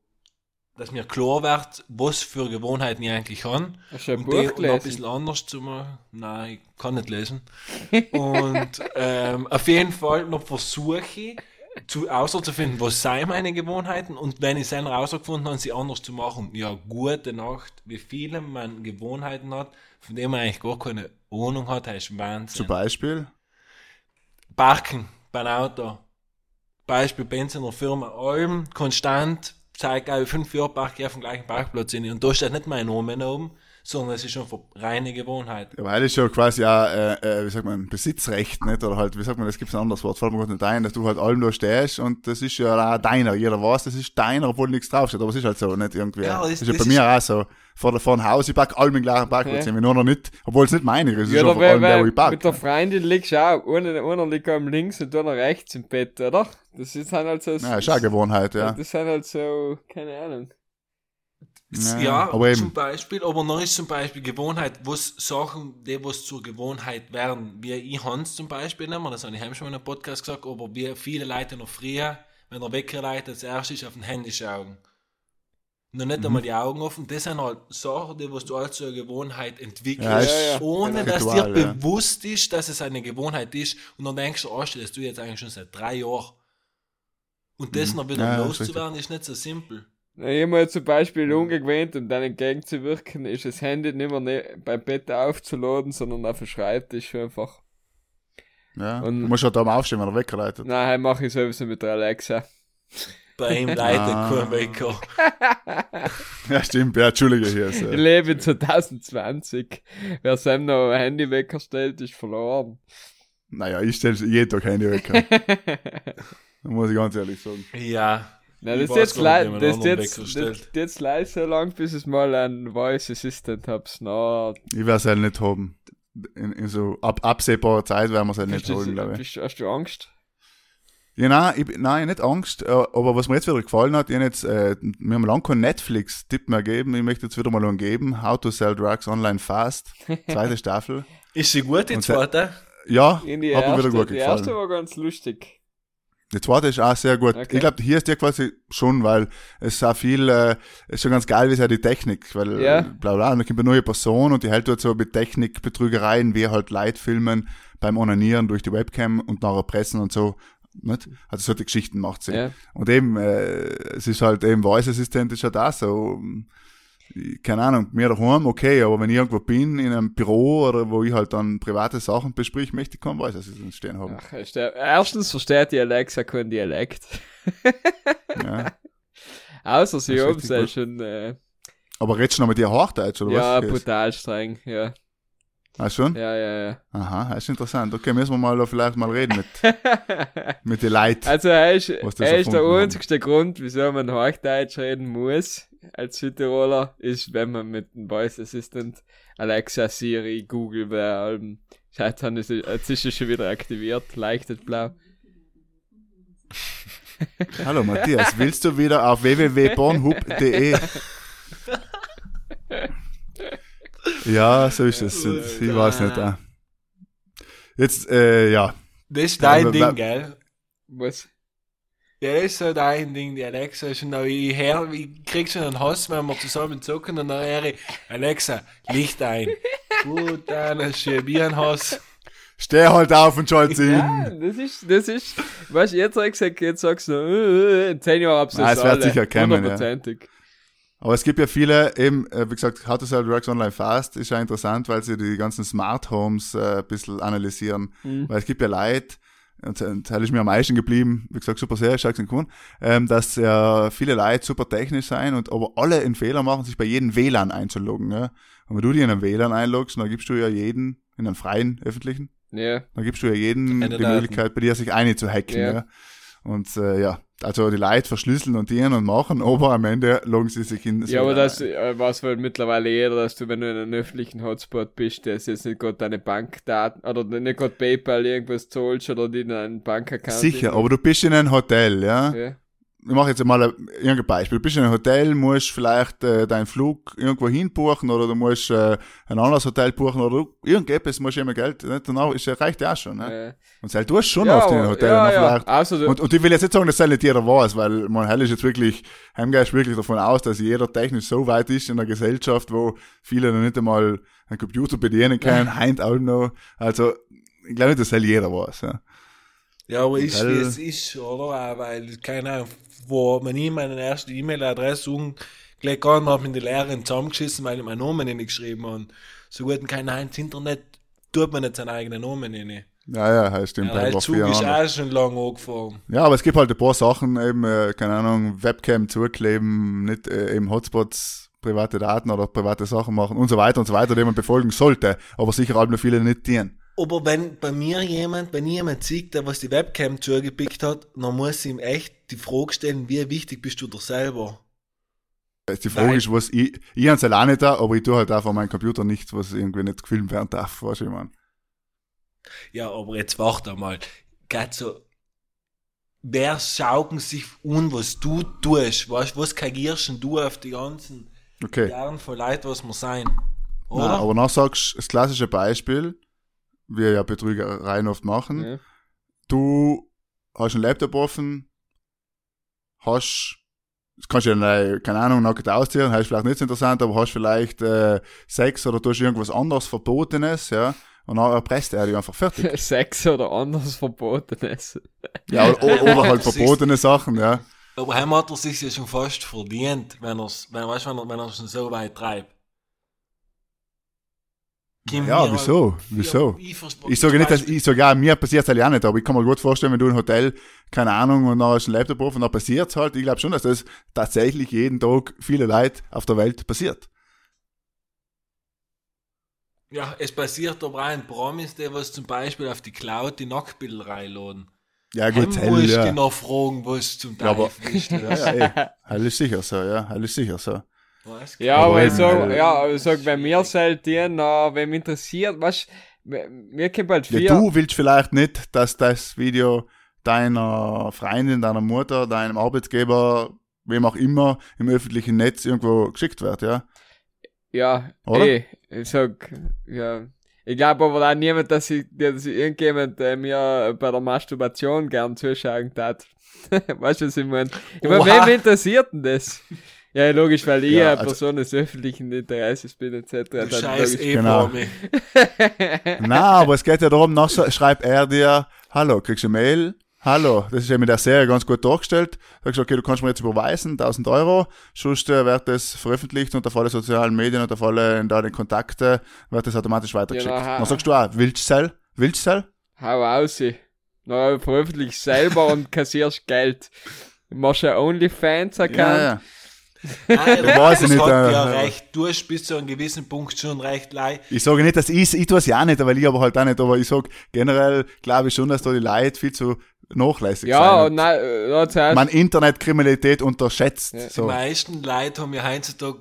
dass mir klar wird, was für Gewohnheiten ich eigentlich habe. Hast du ein Und Buch die ein bisschen anders zu machen. Nein, ich kann nicht lesen. Und ähm, auf jeden Fall noch versuche ich, zu, auszufinden, was seien meine Gewohnheiten und wenn ich es dann rausgefunden habe, sie anders zu machen. Ja, gute Nacht, wie viele man Gewohnheiten hat, von denen man eigentlich gar keine Ahnung hat, heißt Wahnsinn. Zum Beispiel, Parken beim Auto. Beispiel Benz in der Firma Alm, konstant, seit glaube ich fünf Jahren parke ich auf dem gleichen Parkplatz hin. Und da steht nicht mein Name oben, sondern es ist schon reine Gewohnheit. ja, weil es ja quasi auch, äh, äh, wie sagt man, Besitzrecht, nicht? Oder halt, wie sagt man, das gibt ein anderes Wort, fällt mir gerade nicht ein, dass du halt allem da stehst und das ist ja auch deiner. Jeder weiß, das ist deiner, obwohl nichts draufsteht. Aber es ist halt so, nicht irgendwie. Ja, das, das- ist ja das bei mir auch so. Vor, der, vor dem Haus, ich park allem im gleichen Parkplatz hin, nur noch nicht, obwohl es nicht meine ist. Es ist Ja, da einfach allem der, wo ich park. mit der Freundin liegst du auch. Einer, einer liegt am links und einer rechts im Bett, oder? Das ist halt so. Ja, ist auch eine Gewohnheit, ja. Das sind halt so, keine Ahnung. Ja, Ja, aber zum Beispiel, aber noch ist zum Beispiel Gewohnheit, was Sachen, die was zur Gewohnheit werden, wie ich Hans zum Beispiel nehmen, das habe ich schon in einem Podcast gesagt, aber wie viele Leute noch früher, wenn der Wecker leitet, als erstes auf ein Handy schauen. Noch Mhm. nicht einmal die Augen offen, das sind halt Sachen, die was du als zur Gewohnheit entwickelst, Ja, ja. ohne dass Ritual, dir bewusst ist, dass es eine Gewohnheit ist und dann denkst du, oh, das du jetzt eigentlich schon seit drei Jahren. Und das noch wieder Mhm. Ja, ist loszuwerden, ist nicht so simpel. Jemand zum Beispiel ungewöhnt, um dann entgegenzuwirken, ist das Handy nicht mehr ne beim Bett aufzuladen, sondern auf dem Schreibtisch einfach. Ja. Und- du musst schon da mal aufstehen, wenn er weggeleitet. Nein, mache ich sowieso mit der Alexa. Bei ihm leidet Ah. kein Wecker. Ja, stimmt. Ja, Entschuldige hier. Ich So. lebe in 2020. Wer Sam noch ein Handy weggestellt, ist verloren. Naja, ich stelle jeden Tag Handy weg. muss ich ganz ehrlich sagen. Ja. Ich das ist jetzt, man das ist einen jetzt, das ist jetzt leise so lang, bis es mal ein Voice Assistant hab's. Na, Ich werde es halt nicht haben. In, in so ab, absehbarer Zeit werden wir es halt nicht holen, glaube ich. bist, hast du Angst? Ja, nein, ich, nein, nicht Angst. äh, Aber was mir jetzt wieder gefallen hat, ich hab jetzt, äh, wir haben lange keinen Netflix-Tipp mehr gegeben. Ich möchte jetzt wieder mal einen geben. How to Sell Drugs Online Fast. Zweite Staffel. Ist sie gut, die zweite? Ja, In die hat mir erste, wieder gut die gefallen. erste war ganz lustig. Die zweite ist auch sehr gut. Okay. Ich glaube, hier ist der quasi schon, weil es ist auch viel, äh, ist schon ganz geil, wie es ja die Technik, weil Ja. bla bla, und dann kommt eine neue Person und die hält dort so mit Technik, Betrügereien, wie halt Leute filmen beim Onanieren durch die Webcam und nachher pressen und so. Nicht? Also solche Geschichten macht sie. Ja. Und eben, äh, es ist halt eben Voice Assistant ist ja das so. Ich- Keine Ahnung, mir daheim, okay, aber wenn ich irgendwo bin, in einem Büro oder wo ich halt dann private Sachen besprich, möchte ich keinen Voice Assistant stehen haben. Ach, ist der, erstens versteht die Alexa keinen Dialekt. Ja. Außer sie sie gut. schon, äh, Aber redest du noch mit dir Hochdeutsch oder ja, was? brutal streng, ja. Ah, schon? Ja, ja, ja. Aha, das ist interessant. Okay, müssen wir mal vielleicht mal reden mit, mit den Leuten. Also er ist, er ist der einzigste Grund, wieso man Hochdeutsch reden muss als Südtiroler, ist, wenn man mit dem Voice Assistant Alexa, Siri, Google. Scheiße, dann ist es- jetzt ist es schon wieder aktiviert, leuchtet blau. Hallo Matthias, willst du wieder auf www.bornhub.de? ja, so ist es. Ich weiß nicht. Äh. Jetzt, äh, ja. Das ist dein Ja, Ding, gell? Was? Ja, das ist so dein Ding, die Alexa ist und auch ich her, ich krieg schon einen Hass, wenn wir zusammen zocken und dann höre ich, Alexa, Licht ein. Gut, dann ist schon wie ein Hass. Steh halt auf und schalt sie Ja, hin. das ist, das ist, weißt du, jetzt gesagt, jetzt sagst du, äh, äh, in zehn Jahren hab's Nein, es wird alle. sicher kommen, ja. Aber es gibt ja viele, eben, äh, wie gesagt, How to Sell Drugs Online Fast ist ja interessant, weil sie die ganzen Smart Homes äh, ein bisschen analysieren. Mhm. Weil es gibt ja Leute, und das ist mir am meisten geblieben, wie gesagt, super sehr, stark gefunden, ähm, dass ja viele Leute super technisch sein und aber alle einen Fehler machen, sich bei jedem WLAN einzuloggen. Ja? Und wenn du dir in einen WLAN einloggst, dann gibst du ja jeden, in einen freien, öffentlichen, Ja. dann gibst du ja jedem Eine die. Möglichkeit, bei dir sich eine zu hacken. Ja. Ja. Und äh, ja, also die Leute verschlüsseln und dienen und machen, aber am Ende loggen sie sich in Ja, aber das äh, weiß wohl mittlerweile jeder, dass du, wenn du in einem öffentlichen Hotspot bist, der ist jetzt nicht gerade deine Bankdaten oder nicht gerade PayPal irgendwas zahlst oder die in einen Bankaccount. Sicher, aber du bist in einem Hotel, ja. Ja. Ich mache jetzt mal ein, irgendein Beispiel. Du bist in einem Hotel, musst vielleicht äh, deinen Flug irgendwo hin buchen oder du musst äh, ein anderes Hotel buchen oder irgendetwas musst du immer Geld, nicht? Danach ist, reicht ja auch schon. Ne? Äh, Und selbst du hast schon ja, oft in einem Hotel. ja, und ja. Vielleicht, du, und, und ich will jetzt nicht sagen, dass das nicht jeder weiß, weil man hell ist jetzt wirklich, heimgeist wirklich davon aus, dass jeder technisch so weit ist in einer Gesellschaft, wo viele noch nicht einmal einen Computer bedienen können, heint auch noch. Also, ich glaube nicht, dass das jeder weiß. Ja. Ja, aber ist wie es ist, oder? Auch Weil, keine Ahnung, wo man ihm meine erste E-Mail-Adresse gleich gar nicht mit den Lehrern zusammengeschissen, weil ich meinen Namen nicht geschrieben habe. So gut, kein Nein, ins Internet tut man nicht seinen eigenen Namen rein. Ja, ja, das stimmt. Ja, der Zug ist auch schon lange angefahren. Ja, aber es gibt halt ein paar Sachen, eben, äh, keine Ahnung, Webcam zukleben, nicht äh, eben Hotspots, private Daten oder private Sachen machen und so weiter und so weiter, die man befolgen sollte, aber sicher halt nur viele nicht dienen. Aber wenn bei mir jemand, wenn jemand sieht, der was die Webcam zugepickt hat, dann muss ich ihm echt die Frage stellen, wie wichtig bist du dir selber? Die Frage Nein. ist, was ich, ich hab's alleine nicht da, aber ich tue halt auch von meinem Computer nichts, was irgendwie nicht gefilmt werden darf, weißt du, ich mein. Ja, aber jetzt warte einmal. Geht so, wer saugen sich an, was du tust? Weißt, was kagierst du auf die ganzen Okay. Jahren von Leuten, was wir sein? Nein, Oder? aber dann sagst du, das klassische Beispiel, wir ja Betrügereien oft machen, ja. du hast einen Laptop offen, hast, das kannst du ja, nicht, keine Ahnung, nackt ausziehen, ist vielleicht nicht so interessant, aber hast vielleicht äh, Sex oder tust irgendwas anderes Verbotenes, ja, und dann erpresst er dich einfach fertig. Sex oder anderes Verbotenes. ja, oder, oder, halt verbotene Sachen, ja. Aber heim hat er sich ja schon fast verdient, wenn er's, wenn, weißt, wenn er, wenn er schon so weit treibt. Ja, wieso? Wieso? ich, sage nicht, dass ich sage, ja, mir passiert es halt auch nicht, aber ich kann mir gut vorstellen, wenn du ein Hotel, keine Ahnung, und dann hast du einen Laptop auf und dann passiert es halt. Ich glaube schon, dass das tatsächlich jeden Tag viele Leute auf der Welt passiert. Ja, es passiert aber auch ein Promis, der was zum Beispiel auf die Cloud die Nacktbilder reinladen. Ja, gut, hell, ja. die noch fragen, was zum Ja, aber- Teufel ist. Ja, ja. Hell ist sicher so, ja, hell ist sicher so. Ja, Aber aber ich sag, ja, aber ich sag, wenn mir selten, na, wenn mich interessiert, was, mir kommt halt viel. Ja, du willst vielleicht nicht, dass das Video deiner Freundin, deiner Mutter, deinem Arbeitgeber, wem auch immer, im öffentlichen Netz irgendwo geschickt wird, ja? Ja, Oder? eh, ich sag, ja. Ich glaube aber auch niemand, dass ich, dass ich irgendjemand äh, mir bei der Masturbation gern zuschauen tat. weißt du, was ich meine? Ich meine, wem interessiert denn das? Ja, logisch, weil ich Ja, eine also- Person des öffentlichen Interesses bin, etc. Du scheiß eh Genau. Na, aber es geht ja darum, nachher schreibt er dir, hallo, kriegst du eine Mail? Hallo, das ist ja mit der Serie ganz gut dargestellt. Sagst du, okay, du kannst mir jetzt überweisen, 1000 Euro, sonst äh, wird das veröffentlicht und auf alle sozialen Medien und auf alle in deinen Kontakte wird das automatisch weitergeschickt. Genau, Dann sagst du auch, willst du sell? Willst du sell? Hau aus. Na, veröffentlich selber und kassierst Geld. Machst du einen OnlyFans-Account? Ja, ja. Nein, Ich weiß das nicht, hat äh, ja äh, recht. Du hast bis zu einem gewissen Punkt schon recht leid. Ich sage nicht, dass ich, ich tue es ja auch nicht, weil ich aber halt auch nicht, aber ich sag generell glaube ich schon, dass da die Leute viel zu nachlässig Ja, sind. und nein, äh, da zuerst. Man Internetkriminalität unterschätzt. Ja. Die So. meisten Leute haben ja heutzutage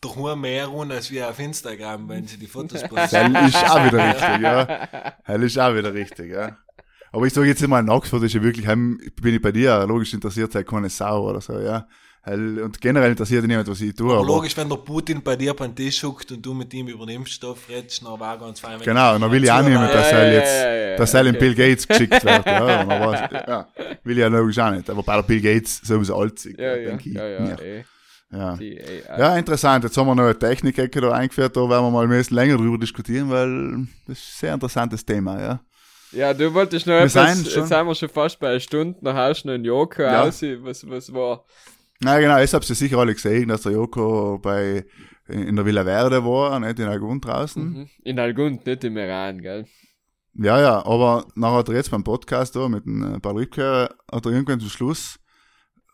doch mehr run als wir auf Instagram, wenn sie die Fotos Das posten. ist auch wieder richtig, ja. Das ist auch wieder richtig, ja. Aber ich sage jetzt immer, in Oxford ist ja wirklich, bin ich bei dir, logisch interessiert sei keine Sau oder so, ja. Und generell interessiert ihn niemand, was ich tue. Aber Aber logisch, wenn der Putin bei dir beim Tisch huckt und du mit ihm über den Impfstoff redest, dann war ganz fein. Genau, dann will ich auch nicht mehr, dass Ja, er ja, jetzt, ja, ja, dass er in. Bill Gates geschickt wird, ja. Ja. Will ich ja logisch auch nicht. Aber bei der Bill Gates sowieso alt sind, ja, ja, denke ich. ja, ja, eh. ja. Ja, interessant. Jetzt haben wir noch eine Technik-Ecke da eingeführt, da werden wir mal ein bisschen länger drüber diskutieren, weil das ist ein sehr interessantes Thema, ja. Ja, du wolltest noch Wir etwas, sind jetzt sind wir schon fast bei einer Stunde, noch hast du noch einen Joko Ja. aus, was, was war, Na genau, ich hab's ja sicher alle gesehen, dass der Joko bei, in der Villa Verde war, nicht in Algund draußen. mhm. in Algund, nicht im Iran, gell? Ja, ja, aber nachher hat er jetzt beim Podcast da mit dem äh, Paul Rübke, hat er irgendwann zum Schluss,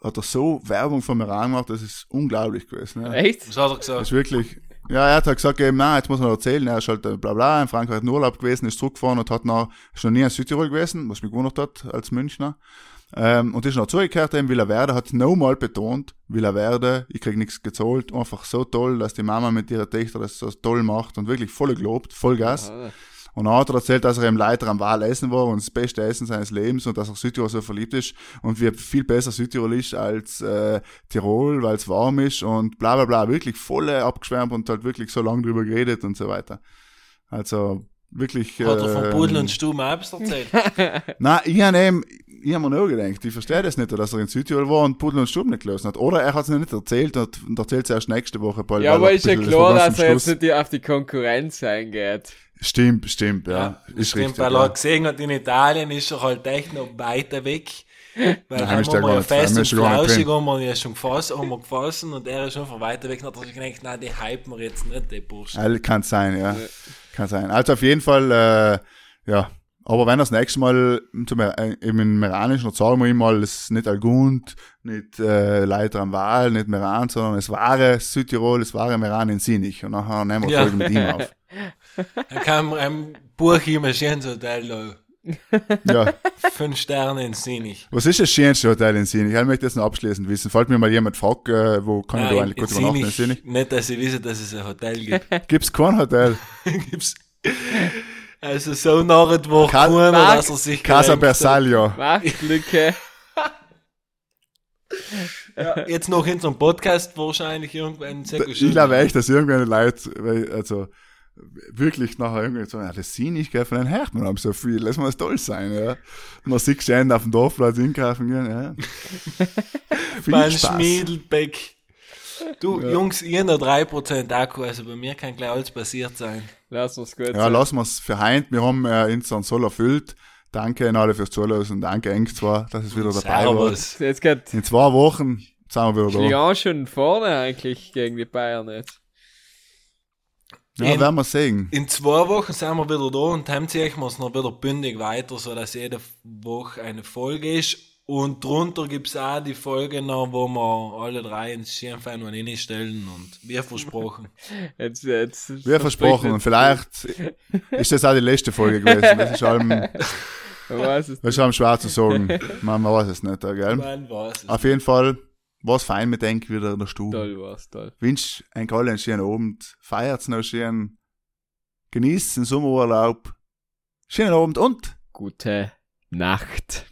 hat er so Werbung vom Iran gemacht, das ist unglaublich gewesen. Ja. Echt? Was hat er Das gesagt? ist wirklich, ja, er hat halt gesagt, eben, na, jetzt muss man erzählen, er ist halt äh, bla bla in Frankreich in Urlaub gewesen, ist zurückgefahren und hat noch, ist noch nie in Südtirol gewesen, was mich gewundert hat als Münchner. Ähm, und ist noch zurückgekehrt in Villa Verde, hat nochmal betont, Villa Verde, ich krieg nichts gezahlt, einfach so toll, dass die Mama mit ihrer Töchter das so toll macht und wirklich voll gelobt, Vollgas. Ah, Und dann hat er erzählt, dass er im Leiter am Wahl essen war und das beste Essen seines Lebens und dass er Südtirol so verliebt ist und wie viel besser Südtirol ist als äh, Tirol, weil es warm ist und bla bla bla. Wirklich voll äh, abgeschwärmt und halt wirklich so lange drüber geredet und so weiter. Also wirklich. Hat er von ähm, Pudel und Stumm selbst erzählt? Nein, ich habe eben, ich habe mir nur gedacht, ich verstehe das nicht, dass er in Südtirol war und Pudel und Sturm nicht gelöst hat. Oder er hat es noch nicht erzählt und, und erzählt es erst nächste Woche. Bald, Ja, weil er aber ist ja klar, dass er jetzt nicht auf die Konkurrenz eingeht. Stimmt, stimmt, ja. ist Stimmt, richtig. weil ja. er gesehen hat, in Italien ist er halt echt noch weiter weg. Weil Nein, haben wir ja drin, fest und flauschig haben wir ihn ja schon gefasst, haben wir gefasst und er ist schon von weiter weg. Dann hat er sich gedacht, nein, die hypen wir jetzt nicht, die Burschen. Ja, kann sein, ja. Kann sein. Also auf jeden Fall, äh, ja. Aber wenn das nächste Mal zum, äh, eben im Meranischen, dann sagen wir ihm mal, es ist nicht Algund, nicht äh, Leiter am Wahl, nicht Meran, sondern es wahre Südtirol, es wahre Meran in Sinich. Und nachher nehmen wir Ja. Folge mit ihm auf. Dann kam ein Buch im schönes Hotel da. Ja. Fünf Sterne in Sinich. Was ist das schönste Hotel in Sinich? Ich möchte das noch abschließend wissen. Falls mir mal jemand fragt, äh, wo kann ich da Nein, eigentlich in gut übernachten in Sinich, Sinich? nicht, dass ich wisse, dass es ein Hotel gibt. Gibt's kein Hotel? Gibt's. Also so nachher war Ka- Max, dass er sich Casa. Bersaglio. Machtlücke. Jetzt noch in so einem Podcast wahrscheinlich irgendwann sehr Ich glaube echt, dass irgendwelche Leute, weil, also, wirklich nachher irgendwie so, ja, das sind nicht, gell, von den Herren haben so viel, lass mal das toll sein, ja. Man sieht schon auf dem Dorfplatz hinkaufen gehen, ja. Viel Mein Spaß. Schmiedelbeck. Du, Jungs, ihr noch 3% Akku, also bei mir kann gleich alles passiert sein. Lass uns gut Ja, sein. lassen wir es für heint. Wir haben äh, unseren Soll erfüllt. Danke an alle fürs Zuhören. Danke, Eng zwar, dass es wieder dabei war. Servus. Jetzt geht In zwei Wochen sind wir wieder da. Lyon schon vorne eigentlich gegen die Bayern jetzt. Ja, In- werden wir sehen. In zwei Wochen sind wir wieder da und dann ziehen wir es noch wieder bündig weiter, sodass jede Woche eine Folge ist. Und drunter gibt es auch die Folge noch, wo wir alle drei ins Schirmfein und hinstellen und wie versprochen. Jetzt, jetzt Wie versprochen. Und vielleicht ist das auch die letzte Folge gewesen. Das ist allem, Man weiß es. das ist allem schwer zu sagen. Man, man weiß es nicht, gell? Nein, was? Auf jeden Fall war's fein mit Denk wieder in der Stube. Toll war's, toll. Wünsch ein allen einen schönen Abend. Feiert's noch schön. Genießt den Sommerurlaub. Schönen Abend und Gute Nacht.